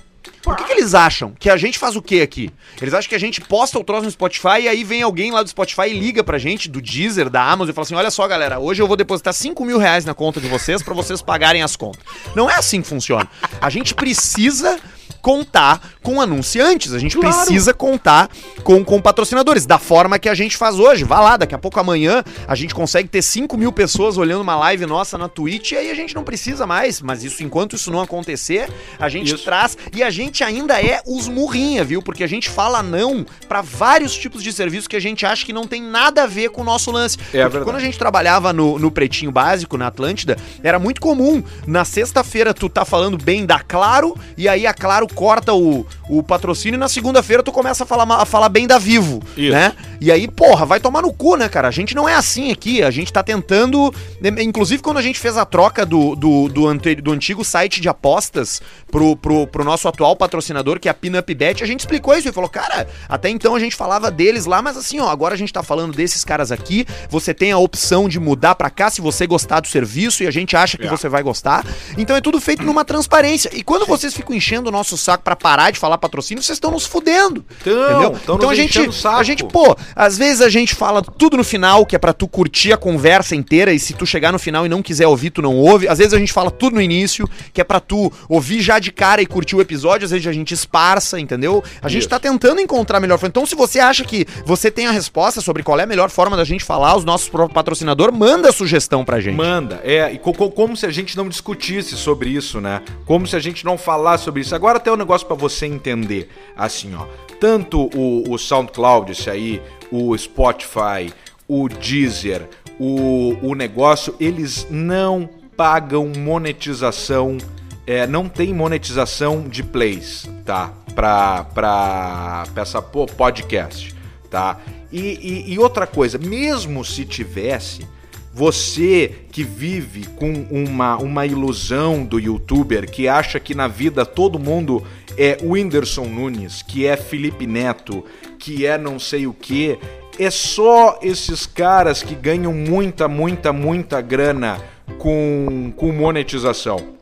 O que, que eles acham? Que a gente faz o quê aqui? Eles acham que a gente posta o troço no Spotify e aí vem alguém lá do Spotify e liga pra gente, do Deezer, da Amazon, e fala assim: olha só, galera, hoje eu vou depositar 5 mil reais na conta de vocês pra vocês pagarem as contas. Não é assim que funciona. A gente precisa contar com anunciantes, a gente claro. precisa contar com, com patrocinadores, da forma que a gente faz hoje. Vá lá, daqui a pouco amanhã a gente consegue ter 5 mil pessoas olhando uma live nossa na Twitch e aí a gente não precisa mais. Mas isso, enquanto isso não acontecer, a gente isso. traz. E a gente ainda é os murrinha, viu? Porque a gente fala não para vários tipos de serviços que a gente acha que não tem nada a ver com o nosso lance. É Porque quando a gente trabalhava no, no Pretinho Básico, na Atlântida, era muito comum na sexta-feira tu tá falando bem da Claro e aí a Claro corta o, o patrocínio e na segunda-feira tu começa a falar, a falar bem da Vivo, Isso. né? E aí, porra, vai tomar no cu, né, cara? A gente não é assim aqui, a gente tá tentando. Né, inclusive, quando a gente fez a troca do, do, do, ante, do antigo site de apostas pro, pro, pro nosso atual patrocinador, que é a Pinup Bet, a gente explicou isso e falou, cara, até então a gente falava deles lá, mas assim, ó, agora a gente tá falando desses caras aqui, você tem a opção de mudar pra cá se você gostar do serviço e a gente acha que é. você vai gostar. Então é tudo feito numa transparência. E quando vocês ficam enchendo o nosso saco para parar de falar patrocínio, vocês estão nos fudendo. Então, entendeu? Então a gente, a gente, pô, às vezes a gente fala tudo no final, que é para tu curtir a conversa inteira, e se tu chegar no final e não quiser ouvir, tu não ouve. Às vezes a gente fala tudo no início, que é para tu ouvir já de cara e curtir o episódio, às vezes a gente esparça, entendeu? A gente Isso. tá tentando encontrar a melhor forma. Então, se você acha que você tem a resposta sobre qual é a melhor forma da gente falar, os nossos patrocinador, manda sugestão pra gente. Manda, é, e co como se a gente não discutisse sobre isso, né? Como se a gente não falasse sobre isso. Agora tem um negócio para você entender, assim, ó. Tanto o, o SoundCloud, esse aí, o Spotify, o Deezer, o, o negócio, eles não pagam monetização, é, não tem monetização de plays, tá? Pra, pra, pra essa podcast, tá? E, e, e outra coisa, mesmo se tivesse, você que vive com uma, uma ilusão do youtuber, que acha que na vida todo mundo é Whindersson Nunes, que é Felipe Neto, que é não sei o que, é só esses caras que ganham muita, muita, muita grana com, com monetização.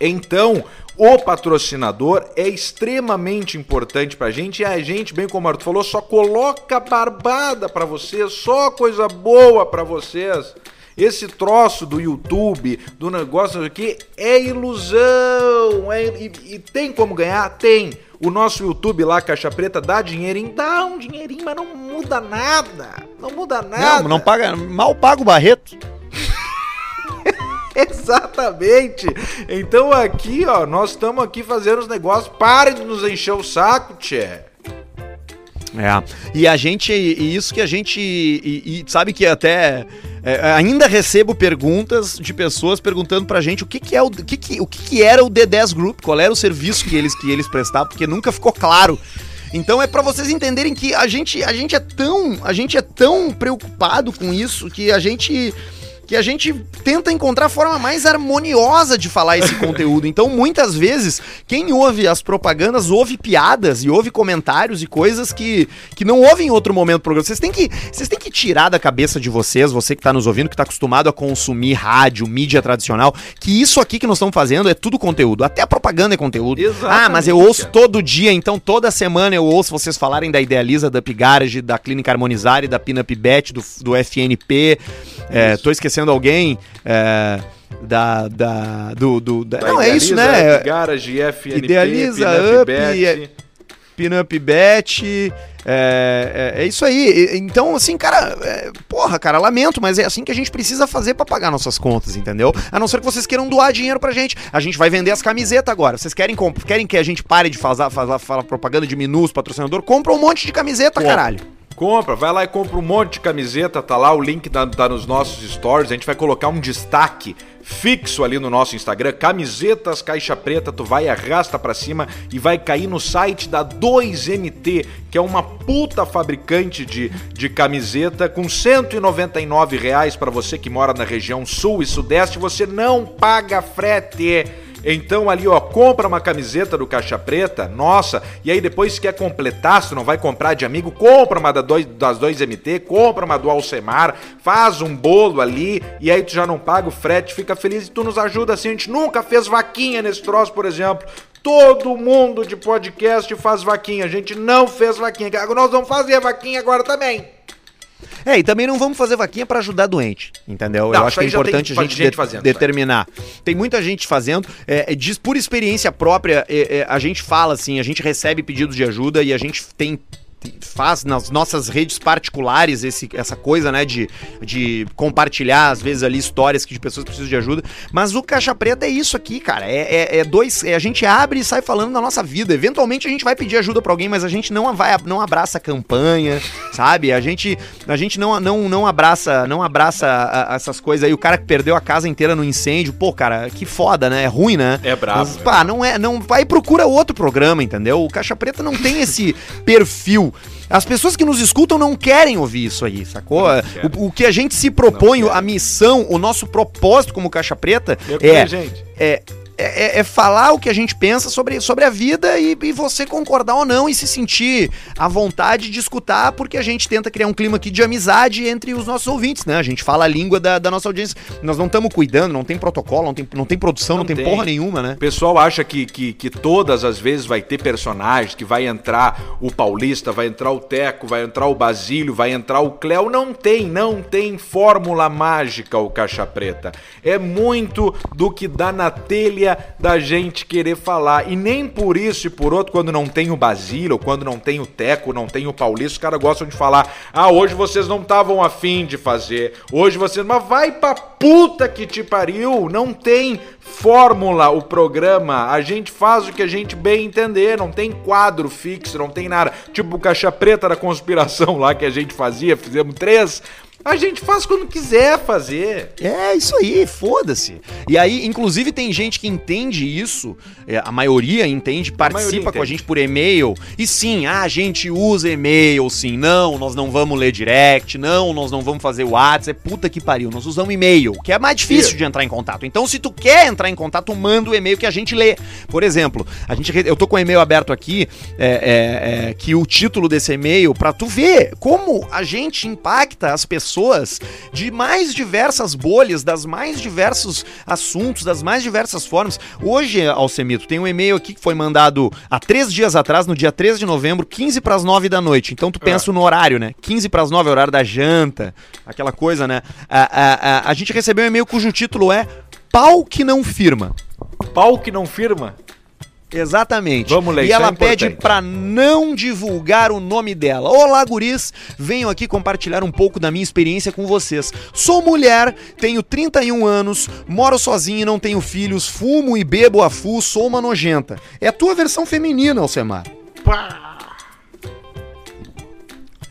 Então, o patrocinador é extremamente importante pra gente e a gente, bem como o Arthur falou, só coloca barbada pra vocês, só coisa boa pra vocês. Esse troço do YouTube, do negócio aqui, é ilusão. É, e, e, tem como ganhar? Tem. O nosso YouTube lá, Caixa Preta, dá dinheirinho? Dá um dinheirinho, mas não muda nada. Não muda nada. Não, não paga. Mal paga o Barreto. Exatamente. Então aqui, ó, nós estamos aqui fazendo os negócios. Pare de nos encher o saco, tchê. É. E a gente, e isso que a gente, e, e sabe que até é, ainda recebo perguntas de pessoas perguntando pra gente o que, que é o, que, que, o que, que era o D10 Group, qual era o serviço que eles que eles prestavam, porque nunca ficou claro. Então é para vocês entenderem que a gente, a gente é tão, a gente é tão preocupado com isso que a gente que a gente tenta encontrar a forma mais harmoniosa de falar esse conteúdo. Então, muitas vezes, quem ouve as propagandas ouve piadas e ouve comentários e coisas que, que não ouve em outro momento do programa. Vocês têm, que, vocês têm que tirar da cabeça de vocês, você que está nos ouvindo, que está acostumado a consumir rádio, mídia tradicional, que isso aqui que nós estamos fazendo é tudo conteúdo. Até a propaganda é conteúdo. Exatamente. Ah, mas eu ouço todo dia, então toda semana eu ouço vocês falarem da Idealiza, da Up Garage, da Clínica Harmonizar e da Pinup Bet, do, do FNP. É, tô esquecendo alguém. É, da, da, do, do da, não, é isso, né? Garage, FNP, Idealiza, Up, Bet. Pinup Bet. É, é, é, isso aí. Então, assim, cara, é, porra, cara, lamento, mas é assim que a gente precisa fazer para pagar nossas contas, entendeu? A não ser que vocês queiram doar dinheiro pra gente. A gente vai vender as camisetas agora. Vocês querem, querem que a gente pare de fazer, fazer, fazer propaganda de menus, patrocinador? Compra um monte de camiseta, Pô. caralho. Compra, vai lá e compra um monte de camiseta, tá lá, o link tá, tá nos nossos stories, a gente vai colocar um destaque fixo ali no nosso Instagram, camisetas caixa preta, tu vai arrasta para cima e vai cair no site da 2MT, que é uma puta fabricante de, de camiseta com 199 reais para você que mora na região sul e sudeste, você não paga frete. Então ali, ó, compra uma camiseta do Caixa Preta, nossa, e aí depois se quer completar, se não vai comprar de amigo, compra uma da dois, das 2MT, compra uma do Alcemar, faz um bolo ali, e aí tu já não paga o frete, fica feliz e tu nos ajuda assim. A gente nunca fez vaquinha nesse troço, por exemplo. Todo mundo de podcast faz vaquinha, a gente não fez vaquinha. Nós vamos fazer vaquinha agora também. É, e também não vamos fazer vaquinha pra ajudar doente, entendeu? Não, Eu acho que é tem importante a gente, gente de- fazendo determinar. Tem muita gente fazendo. É, é, diz por experiência própria, é, é, a gente fala assim, a gente recebe pedidos de ajuda e a gente tem faz nas nossas redes particulares esse, essa coisa, né, de, de compartilhar, às vezes, ali, histórias que de pessoas precisam de ajuda. Mas o Caixa Preta é isso aqui, cara. É, é, é dois. é a gente abre e sai falando da nossa vida. Eventualmente a gente vai pedir ajuda pra alguém, mas a gente não vai, não abraça a campanha, sabe? A gente, a gente não, não, não abraça, não abraça a- a- essas coisas aí. O cara que perdeu a casa inteira no incêndio, pô, cara, que foda, né? É ruim, né? É brabo, Mas, pá, não é, não vai e procura outro programa, entendeu? O Caixa Preta não tem esse perfil. As pessoas que nos escutam não querem ouvir isso aí, sacou? querem. O, o que a gente se propõe, a missão, o nosso propósito como Caixa Preta é, gente. É, é, é falar o que a gente pensa sobre, sobre a vida e, e você concordar ou não e se sentir à vontade de escutar, porque a gente tenta criar um clima aqui de amizade entre os nossos ouvintes, né? A gente fala a língua da, da nossa audiência. Nós não estamos cuidando, não tem protocolo, não tem, não tem produção, não, Não tem, tem. porra nenhuma, né? O pessoal acha que, que, que todas as vezes vai ter personagens, que vai entrar o Paulista, vai entrar o Teco, vai entrar o Basílio, vai entrar o Cléo. Não tem, não tem fórmula mágica o Caixa Preta. É muito do que dá na telha da gente querer falar. E nem por isso e por outro, quando não tem o Basílio, quando não tem o Teco, não tem o Paulista, os caras gostam de falar: ah, hoje vocês não estavam afim de fazer, hoje vocês. Mas vai pra puta que te pariu! Não tem fórmula o programa, a gente faz o que a gente bem entender, não tem quadro fixo, não tem nada. Tipo o Caixa Preta da conspiração lá que a gente fazia, fizemos três. A gente faz quando quiser fazer. É isso aí, foda-se. E aí, inclusive, tem gente que entende isso, é, a maioria entende, participa com a entende. gente por e-mail. E sim, ah, a gente usa e-mail, sim. Não, nós não vamos ler direct, não, nós não vamos fazer WhatsApp. É puta que pariu, nós usamos e-mail, que é mais difícil Isso. de entrar em contato. Então, se tu quer entrar em contato, manda o e-mail que a gente lê. Por exemplo, a gente, eu tô com o e-mail aberto aqui, é, é, é, que o título desse e-mail, pra tu ver como a gente impacta as pessoas de mais diversas bolhas, das mais diversos assuntos, das mais diversas formas. Hoje, Alcemito, tem um e-mail aqui que foi mandado há três dias atrás, no dia 13 de novembro, 15 para as 9 da noite. Então tu pensa no horário, né? 15 para as 9 é horário da janta, aquela coisa, né? A, a, a, a gente recebeu um e-mail cujo título é Pau que não firma. Pau que não firma. Exatamente. Vamos ler, E isso ela é pede pra não divulgar o nome dela. Olá, guris. Venho aqui compartilhar um pouco da minha experiência com vocês. Sou mulher, tenho 31 anos, moro sozinha e não tenho filhos, fumo e bebo a full, sou uma nojenta. É a tua versão feminina, Alcemar.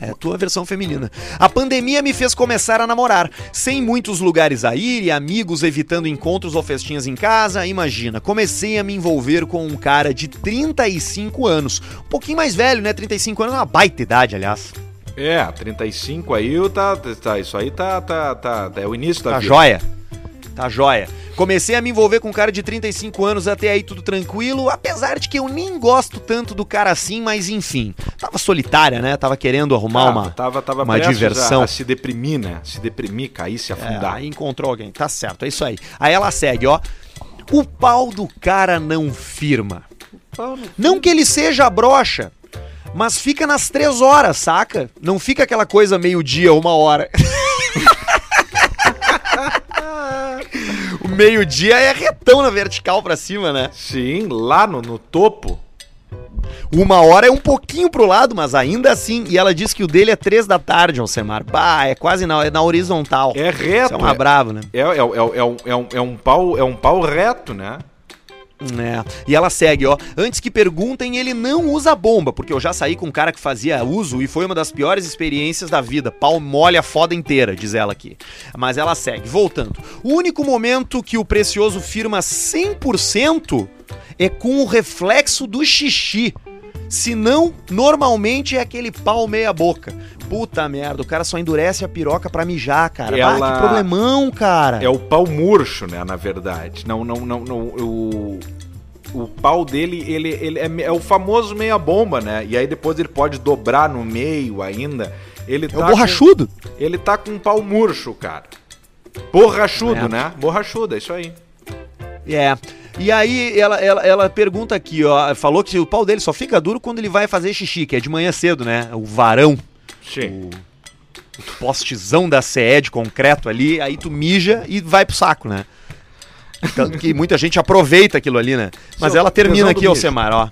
É a tua versão feminina. A pandemia me fez começar a namorar, sem muitos lugares a ir e amigos evitando encontros ou festinhas em casa. Imagina, comecei a me envolver com um cara de 35 anos. Um pouquinho mais velho, né? 35 anos é uma baita idade, aliás. É, 35 aí, tá, tá, isso aí tá, tá, tá, é o início da Tá vida. joia. Tá joia. Comecei a me envolver com um cara de 35 anos, até aí tudo tranquilo, apesar de que eu nem gosto tanto do cara assim, mas enfim. Tava solitária, né? Tava querendo arrumar uma, tava, tava uma diversão. A, a se deprimir, né? Se deprimir, cair, se É, afundar. aí encontrou alguém. Tá certo, é isso aí. Aí ela segue, ó. O pau do cara não firma. Não que ele seja brocha, mas fica nas três horas, saca? Não fica aquela coisa meio-dia, uma hora. o meio-dia é retão na vertical pra cima, né? Sim, lá no, no topo. Uma hora é um pouquinho pro lado, mas ainda assim. E ela diz que o dele é três da tarde, Alcemar. Bah, é quase na, é na horizontal. É Isso reto. é uma brava, né? É, é, é, é, um- é, um, é, um pau, é um pau reto, né? É. E ela segue, ó. Antes que perguntem, ele não usa bomba, porque eu já saí com um cara que fazia uso e foi uma das piores experiências da vida. Pau molha a foda inteira, diz ela aqui. Mas ela segue, voltando. O único momento que o precioso firma 100% é com o reflexo do xixi. Se não, normalmente é aquele pau meia boca. Puta merda, o cara só endurece a piroca pra mijar, cara. Ah, Ela- que problemão, cara. É o pau murcho, né? Na verdade. Não, não, não, não o, o pau dele, ele, ele é, é o famoso meia bomba, né? E aí depois ele pode dobrar no meio ainda. Ele É tá o borrachudo. Com, ele tá com um pau murcho, cara. Borrachudo, É. né? Borrachudo, é isso aí. É. E aí ela, ela, ela pergunta aqui, ó. Falou que o pau dele só fica duro quando ele vai fazer xixi, que é de manhã cedo, né? O varão. Sim. postezão da CE de concreto ali, aí tu mija e vai pro saco, né? Tanto que muita gente aproveita aquilo ali, né? Mas Seu ela termina aqui. Alcemar, ó.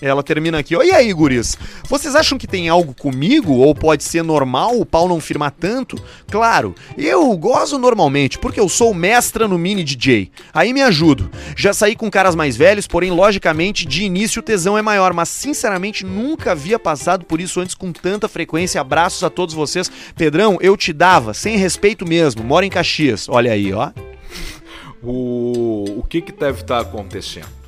Ela termina aqui, ó. E aí, guris? Vocês acham que tem algo comigo? Ou pode ser normal o pau não firmar tanto? Claro, eu gozo normalmente, porque eu sou mestra no mini DJ. Aí me ajudo. Já saí com caras mais velhos, porém, logicamente, de início o tesão é maior. Mas, sinceramente, nunca havia passado por isso antes com tanta frequência. Abraços a todos vocês. Pedrão, eu te dava, sem respeito mesmo. Moro em Caxias. Olha aí, ó. O, o que que deve estar acontecendo?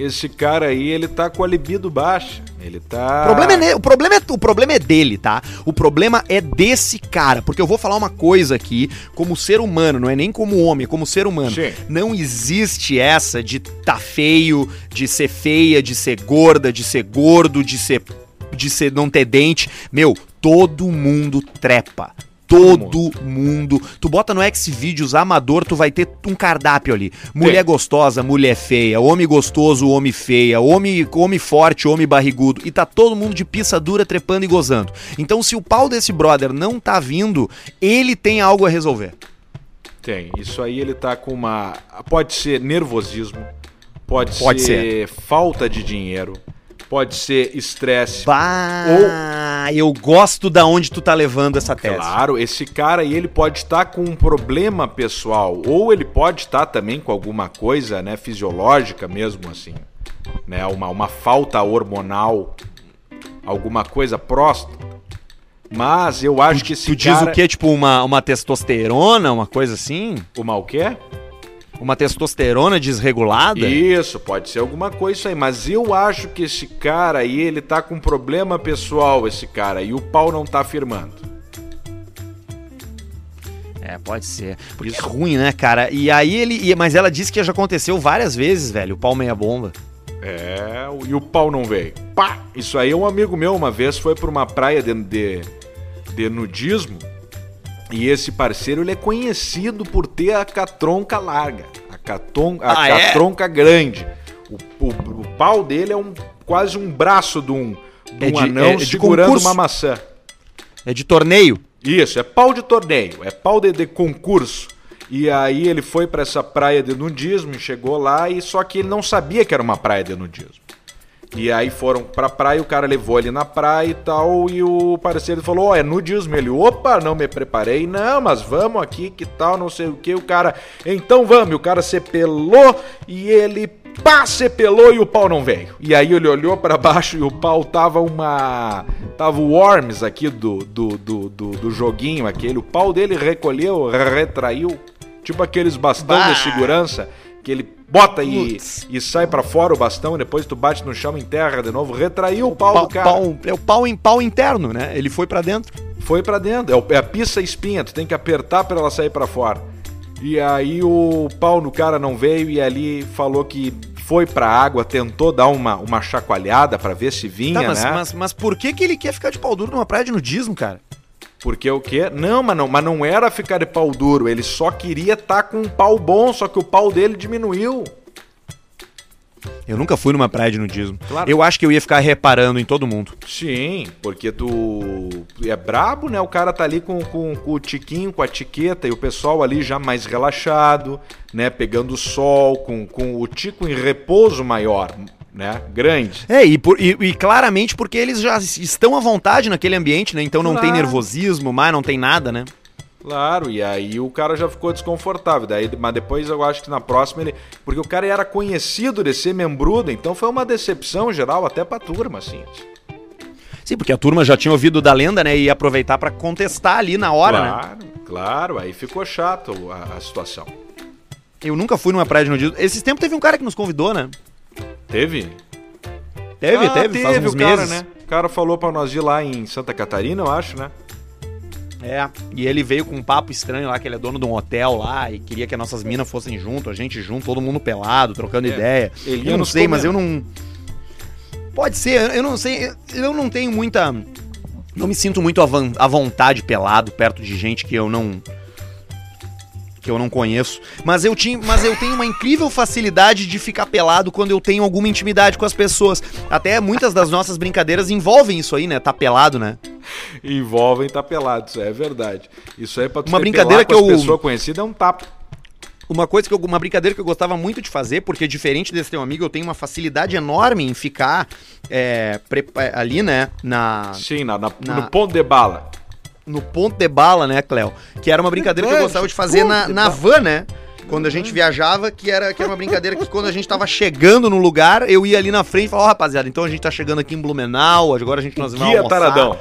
Esse cara aí, ele tá com a libido baixa. Ele tá. O problema, é o, problema é, o problema é dele, tá? O problema é desse cara. Porque eu vou falar uma coisa aqui, como ser humano, não é nem como homem, é como ser humano. Sim. Não existe essa de tá feio, de ser feia, de ser gorda, de ser gordo, de ser. de ser não ter dente. Meu, todo mundo trepa. Todo mundo. Tu bota no Xvideos amador, tu vai ter um cardápio ali. Mulher Tem. gostosa, mulher feia, homem gostoso, homem feia, homem, homem forte, homem barrigudo. E tá todo mundo de pizza dura trepando e gozando. Então, se o pau desse brother não tá vindo, ele tem algo a resolver. Tem. Isso aí ele tá com uma. Pode ser nervosismo, pode, Pode ser, falta de dinheiro, pode ser estresse. Bah, eu gosto da onde tu tá levando essa tese. Claro, esse cara aí ele pode estar com um problema pessoal, ou ele pode estar também com alguma coisa, né, fisiológica mesmo assim, né, uma, uma falta hormonal, alguma coisa próstata. Mas eu acho que esse Tu diz cara... o quê? Tipo, uma, uma testosterona, uma coisa assim? Uma o quê? Uma testosterona desregulada? Isso, pode ser alguma coisa isso aí, mas eu acho que esse cara aí, ele tá com problema pessoal, esse cara, e o pau não tá firmando. É, pode ser. Porque é ruim, né, cara? E aí ele. Mas ela disse que já aconteceu várias vezes, velho, o pau meia bomba. É, e o pau não veio. Pá! Isso aí, um amigo meu uma vez foi pra uma praia de, de, de nudismo e esse parceiro ele é conhecido por ter a catronca larga, a, caton, a Ah, é? catronca grande. O, o, o pau dele é um quase um braço de um, de É um de- anão é de segurando uma maçã. É de torneio. Isso, é pau de torneio, é pau de, de concurso. E aí ele foi pra essa praia de nudismo, e chegou lá e só que ele não sabia que era uma praia de nudismo. E aí foram pra praia, o cara levou ele na praia e tal, e o parceiro falou, ó, é nudismo. Ele, opa, não me preparei, não, mas vamos aqui, que tal, não sei o que. O cara, então vamos, e o cara se pelou e ele, pá, se pelou e o pau não veio. E aí ele olhou pra baixo e o pau tava uma... Tava o Worms aqui do, do, do, do, do joguinho aquele, o pau dele recolheu, retraiu, tipo aqueles bastão Bah. de segurança, que ele bota e, Putz. e sai pra fora o bastão, depois tu bate no chão em terra de novo, retraiu o pau, Pau, do cara. pau- é o pau em pau interno, né? Ele foi pra dentro. Foi pra dentro, é, o- é a pista espinha, tu tem que apertar pra ela sair pra fora. E aí o pau no cara não veio e ali falou que foi pra água, tentou dar uma, uma chacoalhada pra ver se vinha, Tá, mas, né? mas, mas por que, que ele quer ficar de pau duro numa praia de nudismo, cara? Porque o quê? Não, mas não, mas não era ficar de pau duro, ele só queria estar com um pau bom, só que o pau dele diminuiu. Eu nunca fui numa praia de nudismo. Claro. Eu acho que eu ia ficar reparando em todo mundo. Sim, porque tu é brabo, né? O cara tá ali com, com, com o tiquinho, com a tiqueta e o pessoal ali já mais relaxado, né? Pegando sol, com, com o tico em repouso maior, né? Grande. É, e, por- e- e claramente porque eles já estão à vontade naquele ambiente, né? Então não tem Claro. nervosismo, mas não tem nada, né? Claro, e aí o cara já ficou desconfortável. Daí, mas depois eu acho que na próxima ele. Porque o cara era conhecido de ser membrudo, então foi uma decepção geral até pra turma, assim. Sim, porque a turma já tinha ouvido da lenda, né? E ia aproveitar pra contestar ali na hora, né? claro, claro, aí ficou chato a, a situação. Eu nunca fui numa praia de nudismo. Esses tempos teve um cara que nos convidou, né? Teve? Teve, Ah, teve, faz uns o cara, meses. né? O cara falou pra nós ir lá em Santa Catarina, eu acho, né? É, e ele veio com um papo estranho lá, que ele é dono de um hotel lá e queria que as nossas minas fossem junto, a gente junto, todo mundo pelado, trocando É, ideia. Eu não sei, mas comer. eu não. Pode ser, eu não sei, eu não tenho muita. Não me sinto muito à vontade pelado perto de gente que eu não. Que eu não conheço. Mas eu, tinha, mas eu tenho uma incrível facilidade de ficar pelado quando eu tenho alguma intimidade com as pessoas. Até muitas das nossas brincadeiras envolvem isso aí, né? Tá pelado, né? envolvem tá pelado, isso é verdade. Isso aí pra tu uma brincadeira que eu pessoa conhecida é um tapa. Uma coisa que eu, uma brincadeira que eu gostava muito de fazer, porque diferente desse teu amigo, eu tenho uma facilidade enorme em ficar é, ali, né, na Sim, na, na, na, no ponto de bala. No ponto de bala, né, Cléo? Que era uma brincadeira que eu gostava de fazer na, na van, né? quando a gente viajava, que era, que era uma brincadeira que quando a gente tava chegando no lugar, eu ia ali na frente e falava, ó, oh, rapaziada, então a gente tá chegando aqui em Blumenau, agora a gente nós vamos Guia Taradão.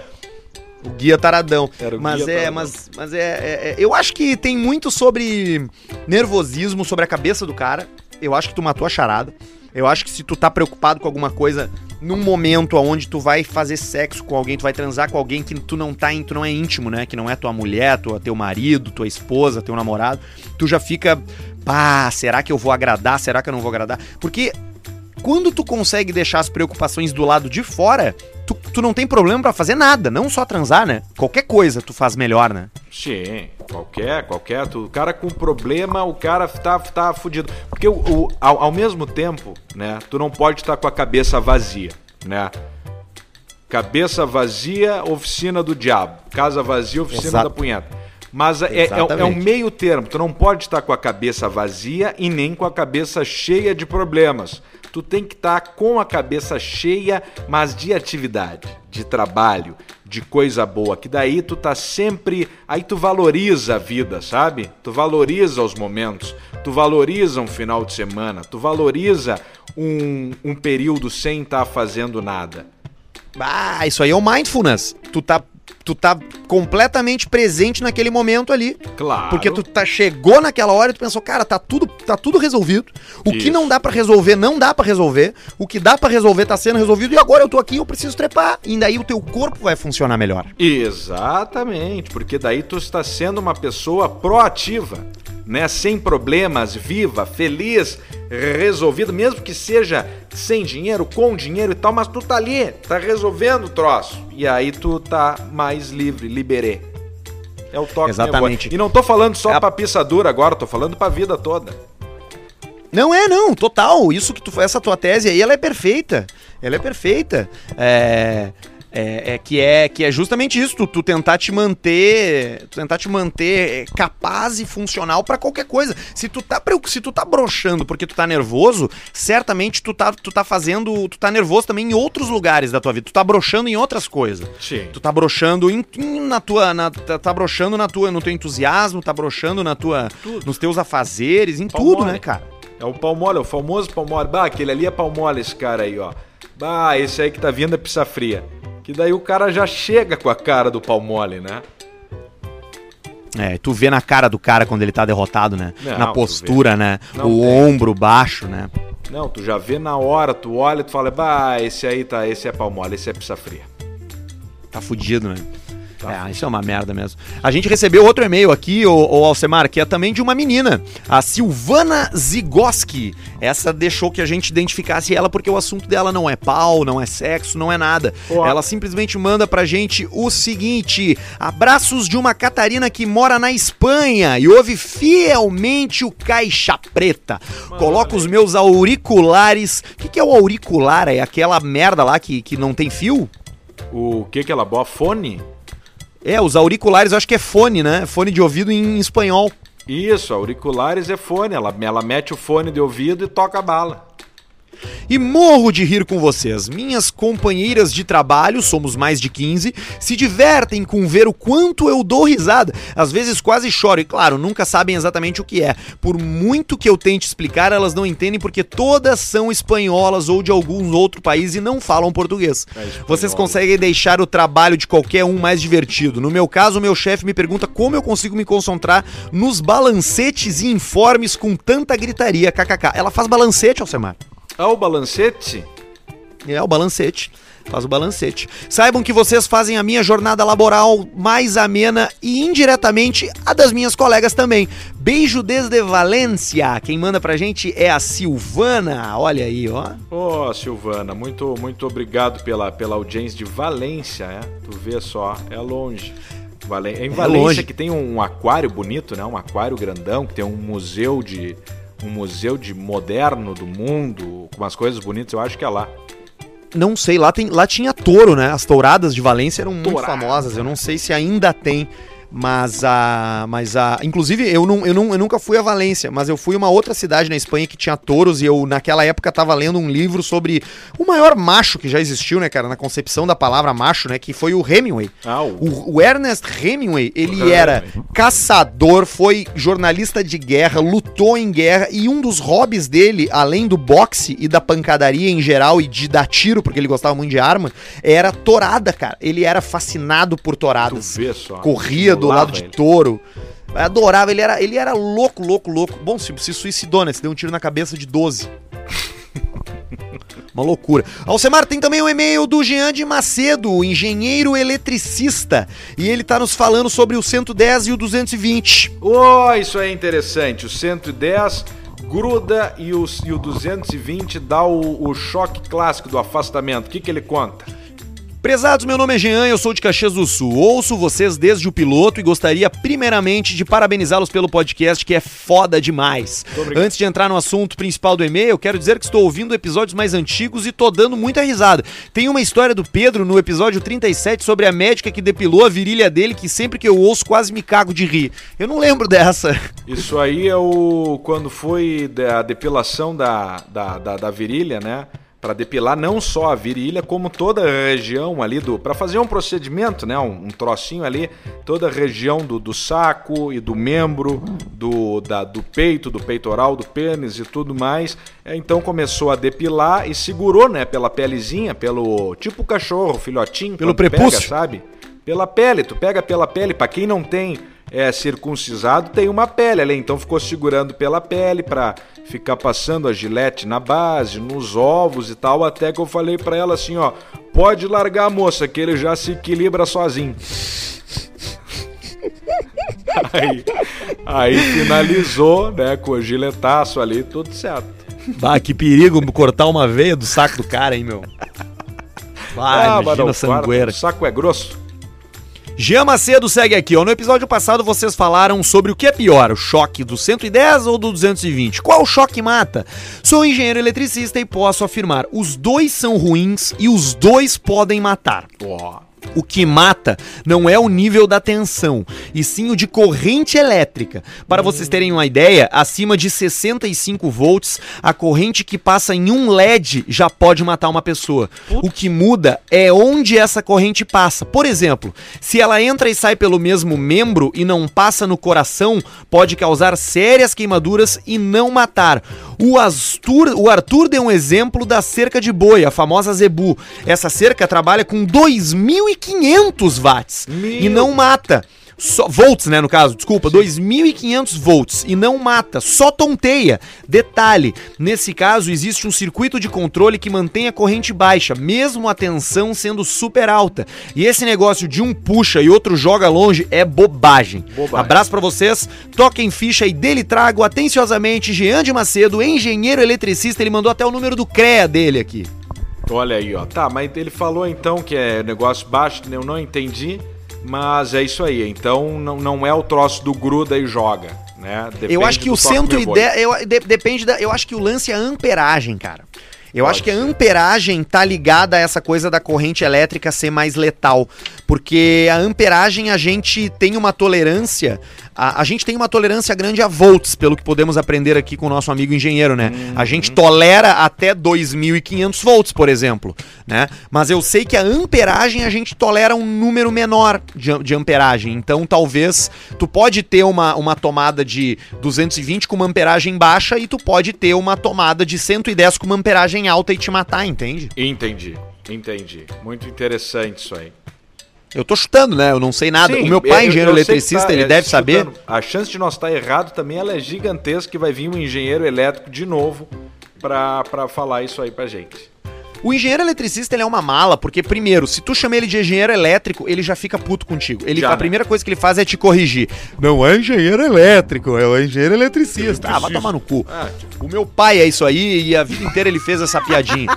O guia taradão. O mas guia é, taradão. mas, mas é, é, é, Eu acho que tem muito sobre nervosismo, sobre a cabeça do cara. Eu acho que tu matou a charada. Eu acho que se tu tá preocupado com alguma coisa num momento onde tu vai fazer sexo com alguém, tu vai transar com alguém que tu não tá, tu não é íntimo, né? Que não é tua mulher, tua, teu marido, tua esposa, teu namorado, tu já fica, pá, será que eu vou agradar? Será que eu não vou agradar? Porque quando tu consegue deixar as preocupações do lado de fora, tu, tu não tem problema para fazer nada, não só transar, né? Qualquer coisa tu faz melhor, né? Sim, qualquer, qualquer. Tu, o cara com problema, o cara tá, tá fudido. Porque o, o ao, ao, mesmo tempo, né, tu não pode estar tá com a cabeça vazia, né? Cabeça vazia, oficina do diabo. Casa vazia, oficina Exato. da punheta. Mas é, é, é, um meio termo. Tu não pode estar tá com a cabeça vazia e nem com a cabeça cheia de problemas tu tem que estar tá com a cabeça cheia, mas de atividade, de trabalho, de coisa boa, que daí tu tá sempre, aí tu valoriza a vida, sabe? Tu valoriza os momentos, tu valoriza um final de semana, tu valoriza um, um período sem estar tá fazendo nada. Ah, isso aí é o mindfulness. Tu tá tu tá completamente presente naquele momento ali. Claro. Porque tu tá, chegou naquela hora e tu pensou, cara, tá tudo, tá tudo resolvido. O Isso. que não dá para resolver, não dá para resolver. O que dá para resolver tá sendo resolvido e agora eu tô aqui, eu preciso trepar. E daí o teu corpo vai funcionar melhor. Exatamente, porque daí tu está sendo uma pessoa proativa né, sem problemas, viva, feliz, resolvido, mesmo que seja sem dinheiro, com dinheiro e tal, mas tu tá ali, tá resolvendo o troço. E aí tu tá mais livre, liberê. É o toque Exatamente. E não tô falando só é pra pissadura agora, tô falando pra vida toda. Não é, não, total. Isso que tu essa tua tese aí, ela é perfeita. Ela é perfeita. É, é, é, que é que é justamente isso, tu, tu, tentar te manter, tentar te manter capaz e funcional para qualquer coisa. Se tu tá se tu tá broxando porque tu tá nervoso, certamente tu tá tu tá fazendo, tu tá nervoso também em outros lugares da tua vida. Tu tá broxando em outras coisas. Sim. Tu tá em, em, na tua na, tá, tá broxando na tua no teu entusiasmo, tá broxando na tua tudo. nos teus afazeres, em palmole. tudo, né, cara? É o palmole, é o famoso palmole. Bah, aquele ali é palmole esse cara aí, ó. Bah, esse aí que tá vindo é pizza fria. Que daí o cara já chega com a cara do pau mole, né? É, tu vê na cara do cara quando ele tá derrotado, né? Não, na postura, né? Não o tem. ombro baixo, né? Não, tu já vê na hora, tu olha, tu fala, bah, esse aí tá, esse é pau mole, esse é pizza fria. Tá fudido, né? Tá. É, isso é uma merda mesmo. A gente recebeu outro e-mail aqui, o, o Alcemar, que é também de uma menina, a Silvana Zigoski. Essa deixou que a gente identificasse ela porque o assunto dela não é pau, não é sexo, não é nada. Ela simplesmente manda pra gente o seguinte: abraços de uma Catarina que mora na Espanha e ouve fielmente o Caixa Preta. Mano, Coloca os meus auriculares. O que, que é o auricular? É aquela merda lá que, que não tem fio? O que que ela boa fone? É, os auriculares acho que é fone, né? Fone de ouvido em espanhol. Isso, auriculares é fone. Ela, ela mete o fone de ouvido e toca a bala. E morro de rir com vocês. Minhas companheiras de trabalho, somos mais de 15, se divertem com ver o quanto eu dou risada. Às vezes quase choro, e claro, nunca sabem exatamente o que é. Por muito que eu tente explicar, elas não entendem porque todas são espanholas ou de algum outro país e não falam português. É vocês conseguem deixar o trabalho de qualquer um mais divertido. No meu caso, meu chefe me pergunta como eu consigo me concentrar nos balancetes e informes com tanta gritaria, kkk. Ela faz balancete, Alcemar? Ah, o balancete? É, o balancete. Faz o balancete. Saibam que vocês fazem a minha jornada laboral mais amena e indiretamente a das minhas colegas também. Beijo desde Valência. Quem manda pra gente é a Silvana. Olha aí, ó. Ô, oh, Silvana, muito muito obrigado pela, pela audiência de Valência, é? Tu vê só, é longe. Valen... É em Valência é longe. que tem um aquário bonito, né? Um aquário grandão, que tem um museu de um museu de moderno do mundo, com umas coisas bonitas, eu acho que é lá. Não sei, lá, tem, lá tinha touro, né? As touradas de Valência eram muito famosas. Eu não sei se ainda tem. Mas a. Mas a. Inclusive, eu, não, eu, não, eu nunca fui a Valência, mas eu fui uma outra cidade na Espanha que tinha touros e eu, naquela época, tava lendo um livro sobre o maior macho que já existiu, né, cara? Na concepção da palavra macho, né? Que foi o Hemingway. Ah, o- O, Ernest Hemingway, ele era caçador, foi jornalista de guerra, lutou em guerra e um dos hobbies dele, além do boxe e da pancadaria em geral e de dar tiro, porque ele gostava muito de arma, era torada, cara. Ele era fascinado por Tu toradas. vê só. Corria do lado de ele. touro. Adorava, ele era, ele era louco, louco, louco. Bom, se, se suicidou, né? Se deu um tiro na cabeça de 12. Uma loucura. Alcemar, tem também um e-mail do Jean de Macedo, engenheiro eletricista. E ele tá nos falando sobre o 110 e o 220. Oh, isso é interessante. O 110 gruda e o, e o 220 dá o, o choque clássico do afastamento. O que, que ele conta? Prezados, meu nome é Jean, eu sou de Caxias do Sul. Ouço vocês desde o piloto e gostaria primeiramente de parabenizá-los pelo podcast que é foda demais. Antes de entrar no assunto principal do e-mail, quero dizer que estou ouvindo episódios mais antigos e tô dando muita risada. Tem uma história do Pedro no episódio 37 sobre a médica que depilou a virilha dele que sempre que eu ouço quase me cago de rir. Eu não lembro dessa. Isso aí é o. Quando foi da depilação da, da, da, da virilha, né? Pra depilar não só a virilha, como toda a região ali do. Pra fazer um procedimento, né? Um, um trocinho ali, toda a região do, do saco e do membro, do, da, do peito, do peitoral, do pênis e tudo mais. É, Então começou a depilar e segurou, né? Pela pelezinha, pelo. Tipo cachorro, filhotinho. Pelo prepúcio. Pega, sabe? Pela pele, tu pega pela pele. Pra quem não tem é, circuncisado, tem uma pele ali. Então ficou segurando pela pele pra ficar passando a gilete na base, nos ovos e tal. Até que eu falei pra ela assim: ó, pode largar, moça, que ele já se equilibra sozinho. aí, aí finalizou, né, com o giletaço ali, tudo certo. Bah, que perigo cortar uma veia do saco do cara, hein, meu? Ah, mas imagina a sangueira. O saco é grosso. Jean Macedo segue aqui, ó. No episódio passado vocês falaram sobre o que é pior, o choque do 110 ou do 220. Qual choque mata? Sou engenheiro eletricista e posso afirmar, os dois são ruins e os dois podem matar. Ó. O que mata não é o nível da tensão, e sim o de corrente elétrica. Para vocês terem uma ideia, acima de 65 volts, a corrente que passa em um LED já pode matar uma pessoa. O que muda é onde essa corrente passa. Por exemplo, se ela entra e sai pelo mesmo membro e não passa no coração, pode causar sérias queimaduras e não matar. O Astur, o Arthur deu um exemplo da cerca de boi, a famosa Zebu. Essa cerca trabalha com 2.500 watts Meu e não mata. Só, volts, né, no caso, desculpa, 2.500 volts e não mata, só tonteia. Detalhe, nesse caso existe um circuito de controle que mantém a corrente baixa, mesmo a tensão sendo super alta. E esse negócio de um puxa e outro joga longe é bobagem. Bobagem. Abraço pra vocês, toquem ficha e dele trago atenciosamente Jean de Macedo, engenheiro eletricista, ele mandou até o número do CREA dele aqui. Olha aí, ó. Tá, mas ele falou então que é negócio baixo, eu não entendi, mas é isso aí. Então não, não é o troço do gruda e joga, né? eu Depende acho que o toque meu 110. boi. Eu, de- depende da. Eu acho que o lance é a amperagem, cara. Eu Pode acho que a amperagem tá ligada a essa coisa da corrente elétrica ser mais letal. Porque a amperagem a gente tem uma tolerância. A, a gente tem uma tolerância grande a volts, pelo que podemos aprender aqui com o nosso amigo engenheiro, né? A gente tolera até 2.500 volts, por exemplo, né? Mas eu sei que a amperagem a gente tolera um número menor de, de amperagem. Então talvez tu pode ter uma, uma tomada de 220 com uma amperagem baixa e tu pode ter uma tomada de 110 com uma amperagem alta e te matar, entende? Entendi, entendi. Muito interessante isso aí. Eu tô chutando, né? Eu não sei nada. Sim, o meu pai, eu- engenheiro eu que eletricista, tá, ele é, deve saber. A chance de nós estar errado também ela é gigantesca que vai vir um engenheiro elétrico de novo pra falar isso aí pra gente. O engenheiro eletricista, ele é uma mala, porque, primeiro, se tu chama ele de engenheiro elétrico, ele já fica puto contigo. Ele, Já, a né? primeira coisa que ele faz é te corrigir. Não é engenheiro elétrico, é o engenheiro eletricista. Ah, vai tomar no cu. Ah, O meu pai é isso aí e a vida inteira ele fez essa piadinha.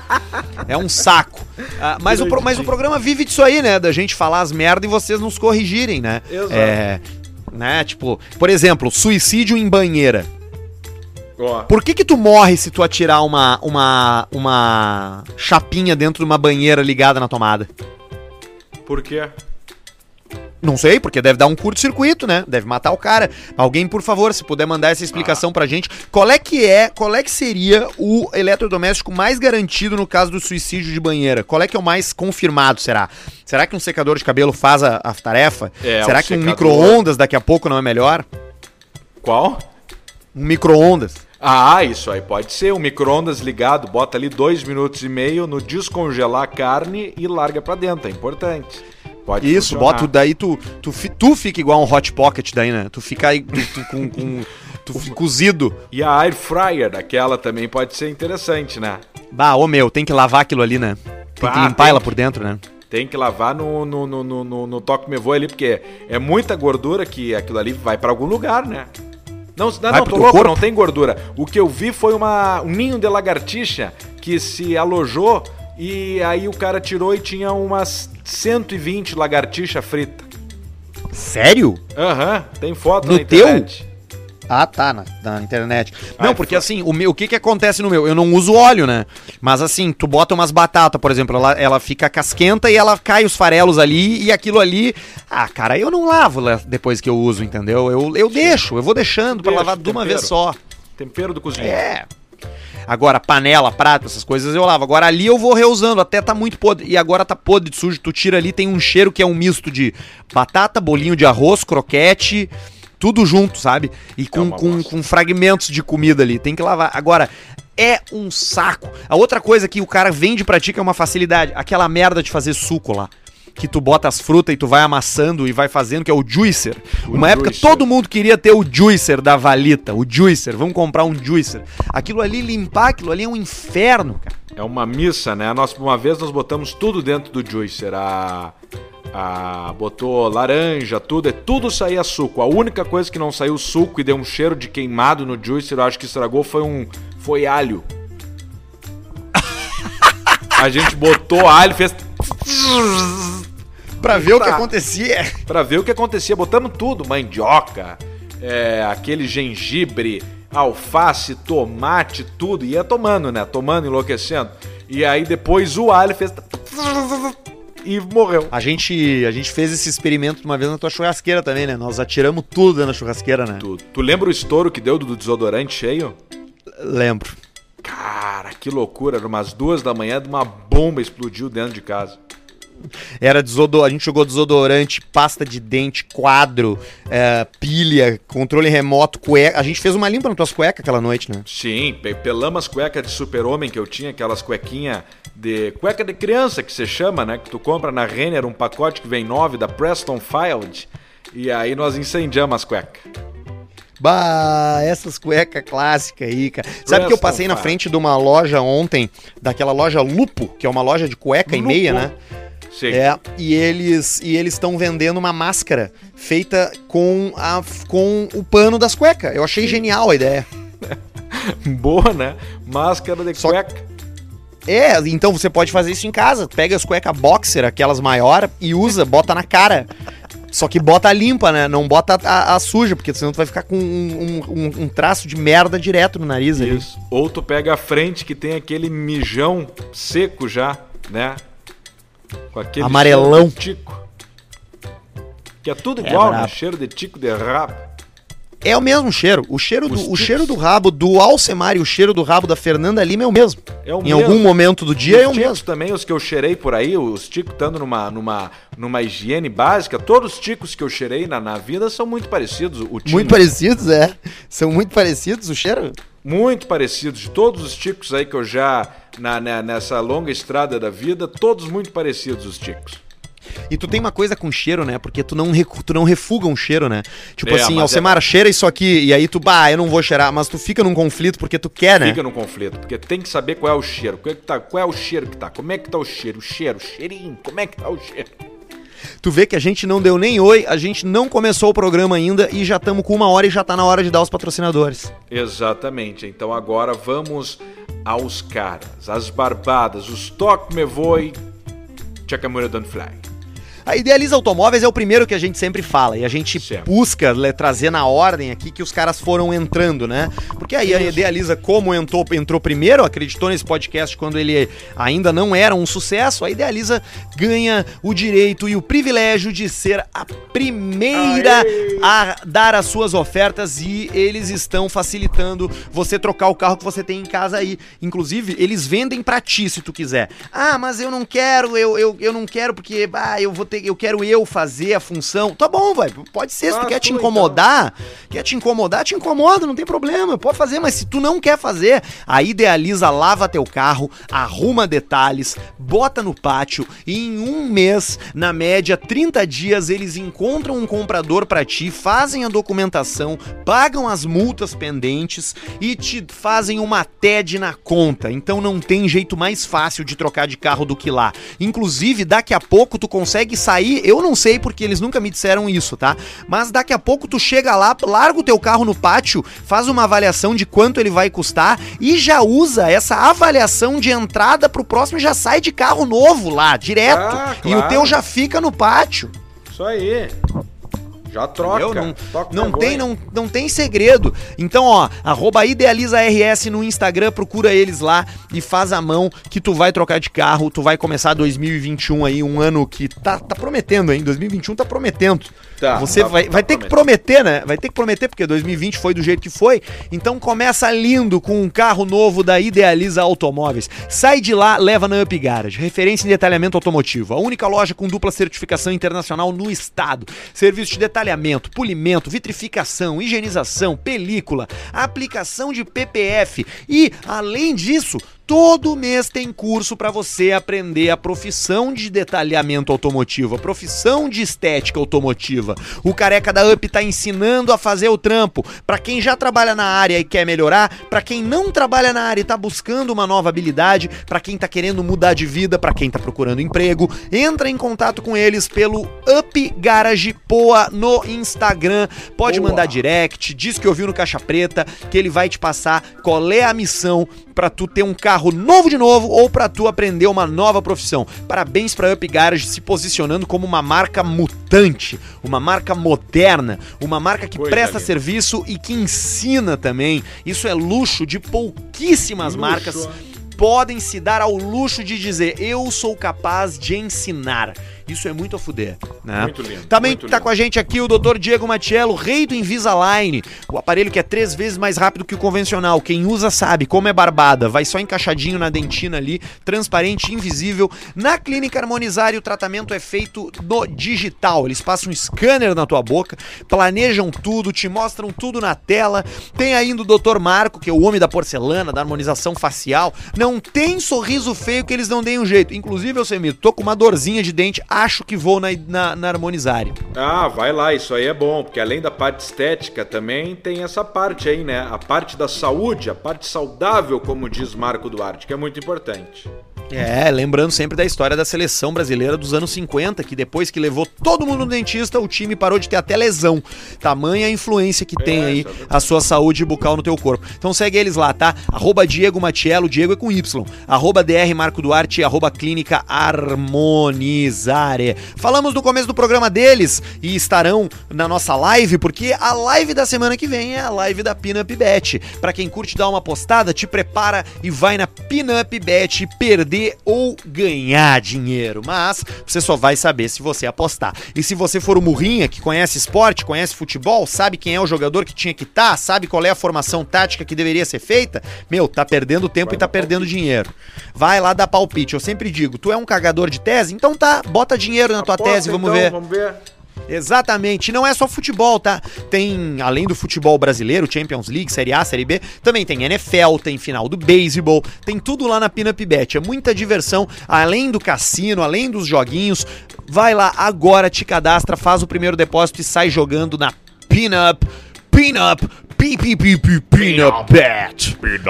É um saco. Ah, mas, o, pro- mas o programa vive disso aí, né? Da gente falar as merda e vocês nos corrigirem, né? Exato. É, né? Tipo, por exemplo, suicídio em banheira. Por que que tu morre se tu atirar uma, uma, uma chapinha dentro de uma banheira ligada na tomada? Por quê? Não sei, porque deve dar um curto-circuito, né? Deve matar o cara. Alguém, por favor, se puder mandar essa explicação pra gente, qual é que é, qual é que seria o eletrodoméstico mais garantido no caso do suicídio de banheira? Qual é que é o mais confirmado, será? Será que um secador de cabelo faz a, a tarefa? É, será um que um secador. micro-ondas daqui a pouco não é melhor? Qual? Um micro-ondas. Ah, isso aí pode ser. Um micro-ondas ligado, bota ali dois minutos e meio no descongelar a carne e larga pra dentro. É importante. Pode Isso, funcionar. bota daí tu, tu, tu fica igual um hot pocket daí, né? Tu fica aí tu, tu com, com- tu fi- cozido. E a air fryer daquela também pode ser interessante, né? Bah, ô meu, tem que lavar aquilo ali, né? Tem que Ah, limpar tem ela que- por dentro, né? Tem que lavar no, no, no, no, no, toque me voe ali, porque é muita gordura que aquilo ali vai pra algum lugar, né? Não, não, não tô teu louco, corpo? não tem gordura. O que eu vi foi uma, um ninho de lagartixa que se alojou e aí o cara tirou e tinha umas 120 lagartixa frita. Sério? Aham, tem foto No na internet. Ah, tá, na, na internet. Não, é porque fo- assim, o, meu, o que que acontece no meu? Eu não uso óleo, né? Mas assim, tu bota umas batatas, por exemplo, ela, ela fica casquenta e ela cai os farelos ali e aquilo ali. Ah, cara, eu não lavo depois que eu uso, entendeu? Eu, eu deixo, eu vou deixando pra Deixa, lavar de uma tempero. vez só. Tempero do cozinheiro. É. Agora, panela, prato, essas coisas eu lavo. Agora ali eu vou reusando, até tá muito podre. E agora tá podre de sujo. Tu tira ali, tem um cheiro que é um misto de batata, bolinho de arroz, croquete, tudo junto, sabe? E com, uma com, com fragmentos de comida ali. Tem que lavar. Agora, é um saco. A outra coisa que o cara vende pra ti que é uma facilidade, aquela merda de fazer suco lá. Que tu bota as frutas e tu vai amassando e vai fazendo, que é o juicer. O Uma época juicer. todo mundo queria ter o juicer da Valita, o juicer. Vamos comprar um juicer. Aquilo ali, limpar aquilo ali é um inferno, cara. É uma missa, né? Nós, uma vez nós botamos tudo dentro do juicer. A, a, botou laranja, tudo, é tudo saía suco. A única coisa que não saiu suco e deu um cheiro de queimado no juicer, eu acho que estragou, foi um. Foi alho. A gente botou alho, fez. Pra ver o que Tá. acontecia. Pra ver o que acontecia. Botamos tudo: mandioca, é, aquele gengibre, alface, tomate, tudo. Ia tomando, né? Tomando, enlouquecendo. E aí depois o alho fez. E morreu. A gente, a gente fez esse experimento uma vez na tua churrasqueira também, né? Nós atiramos tudo dentro da churrasqueira, né? Tu, tu lembra o estouro que deu do desodorante cheio? Lembro. Cara, que loucura. Era umas duas da manhã, uma bomba explodiu dentro de casa. Era desodor... A gente jogou desodorante, pasta de dente, quadro, é, pilha, controle remoto, cueca. A gente fez uma limpa nas tuas cuecas aquela noite, né? Sim, pe- pelamos as cuecas de super-homem que eu tinha, aquelas cuequinhas de. cueca de criança que você chama, né? Que tu compra na Renner, um pacote que vem nove da Preston Field. E aí nós incendiamos as cuecas. Bah, essas cuecas clássicas aí, cara. Sabe que eu passei na frente de uma loja ontem, daquela loja Lupo, que é uma loja de cueca e Lupo. meia, né? Sim. É, e eles e eles estão vendendo uma máscara feita com, a, com o pano das cuecas. Eu achei genial a ideia. Boa, né? Máscara de Só- cueca. É, então você pode fazer isso em casa. Pega as cuecas boxer, aquelas maior, e usa, bota na cara. Só que bota a limpa, né? Não bota a, a suja, porque senão tu vai ficar com um, um- um- traço de merda direto no nariz ali. Isso. Ou tu pega a frente que tem aquele mijão seco já, né? Com aquele Amarelão. cheiro de tico. Que é tudo É igual, né? brabo. Cheiro de tico de rabo. É o mesmo cheiro. O cheiro, Os do, o tipos. cheiro do rabo do Alcemar e o cheiro do rabo da Fernanda Lima é o mesmo. É o em mesmo. algum momento do dia é o os ticos mesmo. também, os que eu cheirei por aí, os ticos estando numa, numa, numa higiene básica, todos os ticos que eu cheirei na, na vida são muito parecidos. O tino, Muito parecidos, é. São muito parecidos o cheiro. Muito parecidos. De todos os ticos aí que eu já, na, na- nessa longa estrada da vida, todos muito parecidos os ticos. E tu tem uma coisa com cheiro, né? Porque tu não, recu- tu não refuga um cheiro, né? Tipo É, assim, Alcemar, cheira isso aqui. E aí tu, bah, eu não vou cheirar. Mas tu fica num conflito porque tu quer, né? Fica no conflito, porque tem que saber qual é o cheiro. Qual é, que tá, qual é o cheiro que tá? Como é que tá o cheiro? O cheiro, o cheirinho, como é que tá o cheiro? Tu vê que a gente não deu nem oi, a gente não começou o programa ainda e já estamos com uma hora e já tá na hora de dar os patrocinadores. Exatamente. Então agora vamos aos caras, as barbadas, os toque me voe, Chakamura Don't Fly. A Idealiza Automóveis é o primeiro que a gente sempre fala e a gente Certo. busca le- trazer na ordem aqui que os caras foram entrando, né? Porque aí a Idealiza, como entrou, entrou primeiro, acreditou nesse podcast quando ele ainda não era um sucesso, a Idealiza ganha o direito e o privilégio de ser a primeira Aê! a dar as suas ofertas e eles estão facilitando você trocar o carro que você tem em casa aí. Inclusive, eles vendem pra ti se tu quiser. Ah, mas eu não quero, eu, eu, eu não quero porque ah, eu vou eu quero eu fazer a função. Tá bom, vai. Pode ser, se tu Faz quer te tu, incomodar, quer te incomodar, te incomoda, não tem problema. Pode fazer, mas se tu não quer fazer, a Idealiza lava teu carro, arruma detalhes, bota no pátio e em um mês, na média 30 dias, eles encontram um comprador pra ti, fazem a documentação, pagam as multas pendentes e te fazem uma TED na conta. Então não tem jeito mais fácil de trocar de carro do que lá. Inclusive, daqui a pouco tu consegue sair, eu não sei porque eles nunca me disseram isso, tá? Mas daqui a pouco tu chega lá, larga o teu carro no pátio, faz uma avaliação de quanto ele vai custar e já usa essa avaliação de entrada pro próximo e já sai de carro novo lá, direto. Ah, E o claro. teu já fica no pátio. Isso aí. Já troca. Entendeu? Não, Toca não tem, não, não tem segredo. Então, ó, arroba IdealizaRS no Instagram, procura eles lá e faz a mão que tu vai trocar de carro, tu vai começar 2021 aí, um ano que tá, tá prometendo, hein? 2021 tá prometendo. Tá, Você tá- vai, tá vai ter que prometer, né? Vai ter que prometer, porque 2020 foi do jeito que foi. Então começa lindo com um carro novo da Idealiza Automóveis. Sai de lá, leva na Up Garage. Referência em detalhamento automotivo. A única loja com dupla certificação internacional no estado. Serviço de detalhamento, polimento, vitrificação, higienização, película, aplicação de PPF. E, além disso, Todo mês tem curso para você aprender a profissão de detalhamento automotivo, a profissão de estética automotiva. O careca da Up tá ensinando a fazer o trampo para quem já trabalha na área e quer melhorar, para quem não trabalha na área e tá buscando uma nova habilidade, para quem tá querendo mudar de vida, para quem tá procurando emprego. Entra em contato com eles pelo Up Garage Poa no Instagram. Pode Boa. mandar direct, diz que ouviu no Caixa Preta, que ele vai te passar qual é a missão pra tu ter um carro novo de novo ou pra tu aprender uma nova profissão. Parabéns pra Up Garage se posicionando como uma marca mutante, uma marca moderna, uma marca que Coisa presta linda. serviço e que ensina também. Isso é luxo de pouquíssimas Luxo. marcas podem se dar ao luxo de dizer eu sou capaz de ensinar. Isso é muito a fuder, né? Muito lindo, Também muito tá lindo. com a gente aqui o Dr. Diego Matiello, rei do Invisalign, o aparelho que é três vezes mais rápido que o convencional. Quem usa sabe como é barbada, vai só encaixadinho na dentina ali, transparente, invisível. Na Clínica Harmonizar, o tratamento é feito no digital. Eles passam um scanner na tua boca, planejam tudo, te mostram tudo na tela. Tem ainda o Dr. Marco, que é o homem da porcelana, da harmonização facial. Não tem sorriso feio que eles não deem um jeito. Inclusive, eu Semito, tô com uma dorzinha de dente, acho que vou na, na, na Harmonizare. Ah, vai lá, isso aí é bom, porque além da parte estética também tem essa parte aí, né? A parte da saúde, a parte saudável, como diz Marco Duarte, que é muito importante. É, lembrando sempre da história da seleção brasileira dos anos 50, que depois que levou todo mundo no dentista, o time parou de ter até lesão. Tamanha a influência que tem É, aí é verdade. a sua saúde bucal no teu corpo. Então segue eles lá, tá? Arroba Diego Matiello, Diego é com Y. Arroba DR Marco Duarte, arroba Clínica Harmonizare. Falamos no começo do programa deles e estarão na nossa live, porque a live da semana que vem é a live da Pinup Bet. Pra quem curte dar uma postada, te prepara e vai na Pinup Bet perder ou ganhar dinheiro. Mas você só vai saber se você apostar. E se você for o Murrinha, que conhece esporte, conhece futebol, sabe quem é o jogador que tinha que estar, sabe qual é a formação tática que deveria ser feita, meu, tá perdendo tempo Vai e tá perdendo palpite. dinheiro. Vai lá dar palpite. Eu sempre digo, tu é um cagador de tese? Então tá, bota dinheiro na tua Aposta, tese, vamos então, ver. Vamos ver. Exatamente, não é só futebol, tá? Tem, além do futebol brasileiro, Champions League, Série A, Série B, também tem NFL, tem final do beisebol, tem tudo lá na Pinup Bet. É muita diversão, além do cassino, além dos joguinhos. Vai lá agora, te cadastra, faz o primeiro depósito e sai jogando na Pinup, Pinup,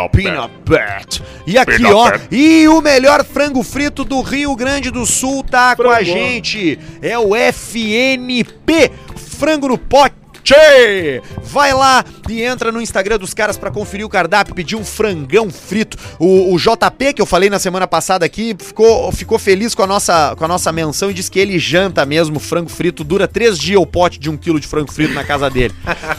Peanut Bet. E aqui, ó, e o melhor frango frito do Rio Grande do Sul tá com a gente. É o FNP, frango no pote. Tchê! Vai lá e entra no Instagram dos caras pra conferir o cardápio, pedir um frangão frito. O, o JP, que eu falei na semana passada aqui, ficou, ficou feliz com a, nossa, com a nossa menção e disse que ele janta mesmo frango frito. Dura três dias o pote de um quilo de frango frito na casa dele.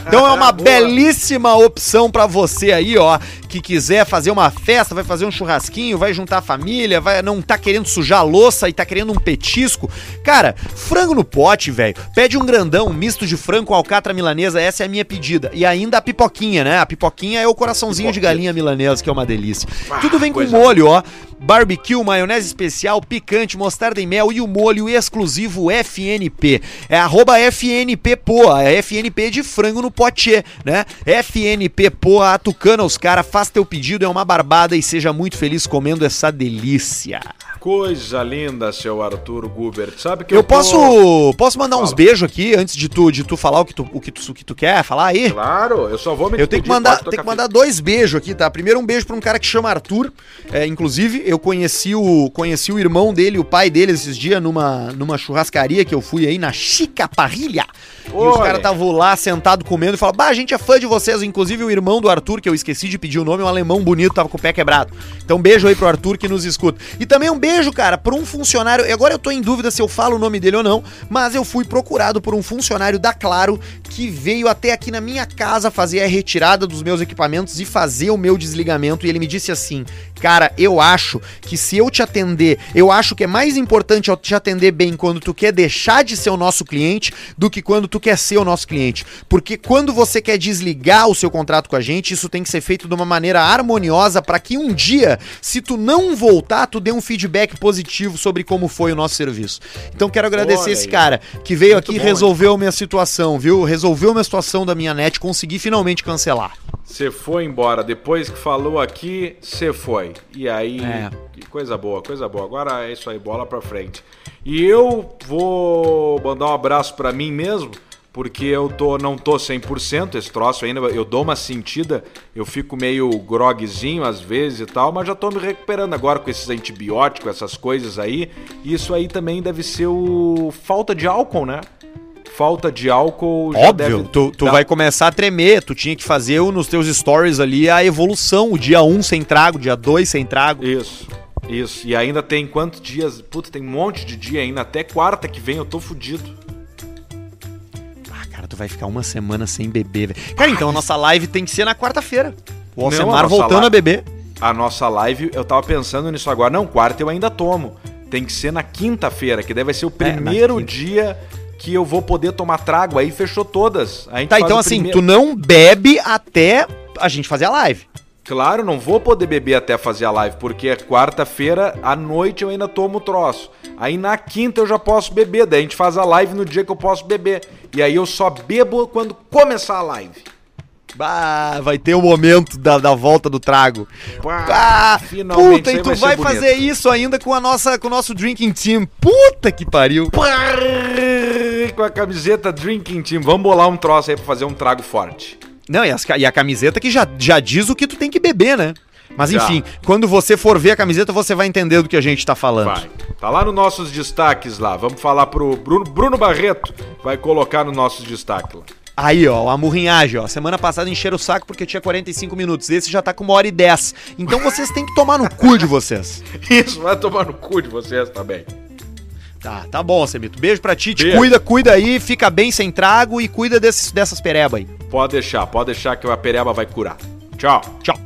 Então é uma belíssima opção pra você aí, ó, que quiser fazer uma festa, vai fazer um churrasquinho, vai juntar a família, vai não tá querendo sujar a louça e tá querendo um petisco. Cara, frango no pote, velho. Pede um grandão, um misto de frango com alcatra milanesa, essa é a minha pedida. E ainda a pipoquinha, né? A pipoquinha é o coraçãozinho de galinha milanesa, que é uma delícia. Ah, Tudo vem com molho, ó. Barbecue, maionese especial, picante, mostarda e mel e o molho exclusivo FNP. É arroba FNP Poa, é FNP de frango no pote, né? FNP Poa, atucana os caras, faz teu pedido, é uma barbada e seja muito feliz comendo essa delícia. Coisa linda, seu Arthur Gubert. Sabe que Eu tô- posso, posso mandar uns Fala. beijos aqui antes de tu, de tu falar o que tu, o que tu, o que tu quer falar aí? Claro, eu só vou me Eu tenho que mandar, tenho que mandar dois beijos aqui, tá? Primeiro um beijo pra um cara que chama Arthur. É, inclusive, eu conheci o, conheci o irmão dele, o pai dele esses dias numa, numa churrascaria que eu fui aí na Chica Parrilha. E os caras estavam lá sentado comendo e falaram: Bah, a gente é fã de vocês. Inclusive o irmão do Arthur, que eu esqueci de pedir o nome, um alemão bonito, tava com o pé quebrado. Então, beijo aí pro Arthur que nos escuta. E também um beijo, cara, pra um funcionário. e Agora eu tô em dúvida se eu falo o nome dele ou não, mas eu fui procurado por um funcionário da Claro que veio até aqui na minha casa fazer a retirada dos meus equipamentos e fazer o meu desligamento. E ele me disse assim: Cara, eu acho que se eu te atender, eu acho que é mais importante eu te atender bem quando tu quer deixar de ser o nosso cliente do que quando tu quer ser o nosso cliente. Porque quando você quer desligar o seu contrato com a gente, isso tem que ser feito de uma maneira harmoniosa para que um dia, se tu não voltar, tu dê um feedback positivo sobre como foi o nosso serviço. Então quero agradecer Olha esse aí. cara que veio Muito aqui e resolveu a minha situação, viu? Resolveu a minha situação da minha net, consegui finalmente cancelar. Você foi embora. Depois que falou aqui, você foi. E aí, É. que coisa boa, coisa boa. Agora é isso aí, bola pra frente. E eu vou mandar um abraço pra mim mesmo, porque eu tô não tô 100% esse troço ainda, eu dou uma sentida, eu fico meio grogzinho às vezes e tal, mas já tô me recuperando agora com esses antibióticos, essas coisas aí. Isso aí também deve ser o falta de álcool, né? Falta de álcool já Óbvio, deve tu, tu dar- vai começar a tremer, tu tinha que fazer nos teus stories ali a evolução, o dia 1 sem trago, dia 2 sem trago. Isso, isso. E ainda tem quantos dias? Puta, tem um monte de dia ainda. Até quarta que vem eu tô fudido. Tu vai ficar uma semana sem beber, velho. Cara, então a nossa live tem que ser na quarta-feira. O Alcemar voltando live- a beber. A nossa live, eu tava pensando nisso agora. Não, quarta eu ainda tomo. Tem que ser na quinta-feira, que deve ser o É, primeiro quinta. dia que eu vou poder tomar trago. Aí fechou todas. Tá, então assim, primeiro- tu não bebe até a gente fazer a live. Claro, não vou poder beber até fazer a live, porque é quarta-feira à noite eu ainda tomo troço. Aí na quinta eu já posso beber, daí a gente faz a live no dia que eu posso beber. E aí eu só bebo quando começar a live. Bah, vai ter o momento da, da volta do trago. Pá, Ah, finalmente puta, e tu vai vai, fazer isso ainda com a nossa, com o nosso drinking team. Puta que pariu. Com a camiseta Drinking Team. Vamos bolar um troço aí pra fazer um trago forte. Não, e, as e a camiseta que já, já diz o que tu tem que beber, né? Mas Já. enfim, quando você for ver a camiseta, você vai entender do que a gente tá falando. Vai. Tá lá nos nossos destaques lá. Vamos falar pro Bruno, Bruno Barreto. Vai colocar nos nossos destaques lá. Aí, ó, a murrinhagem, ó. Semana passada encheram o saco porque tinha 45 minutos. Esse já tá com uma hora e 10. Então vocês têm que tomar no cu de vocês. Isso, vai tomar no cu de vocês também. Tá, tá bom, Semito. Beijo pra ti. Te Beijo. cuida, cuida aí, fica bem sem trago e cuida desses, dessas pereba aí. Pode deixar, pode deixar que a pereba vai curar. Tchau. Tchau.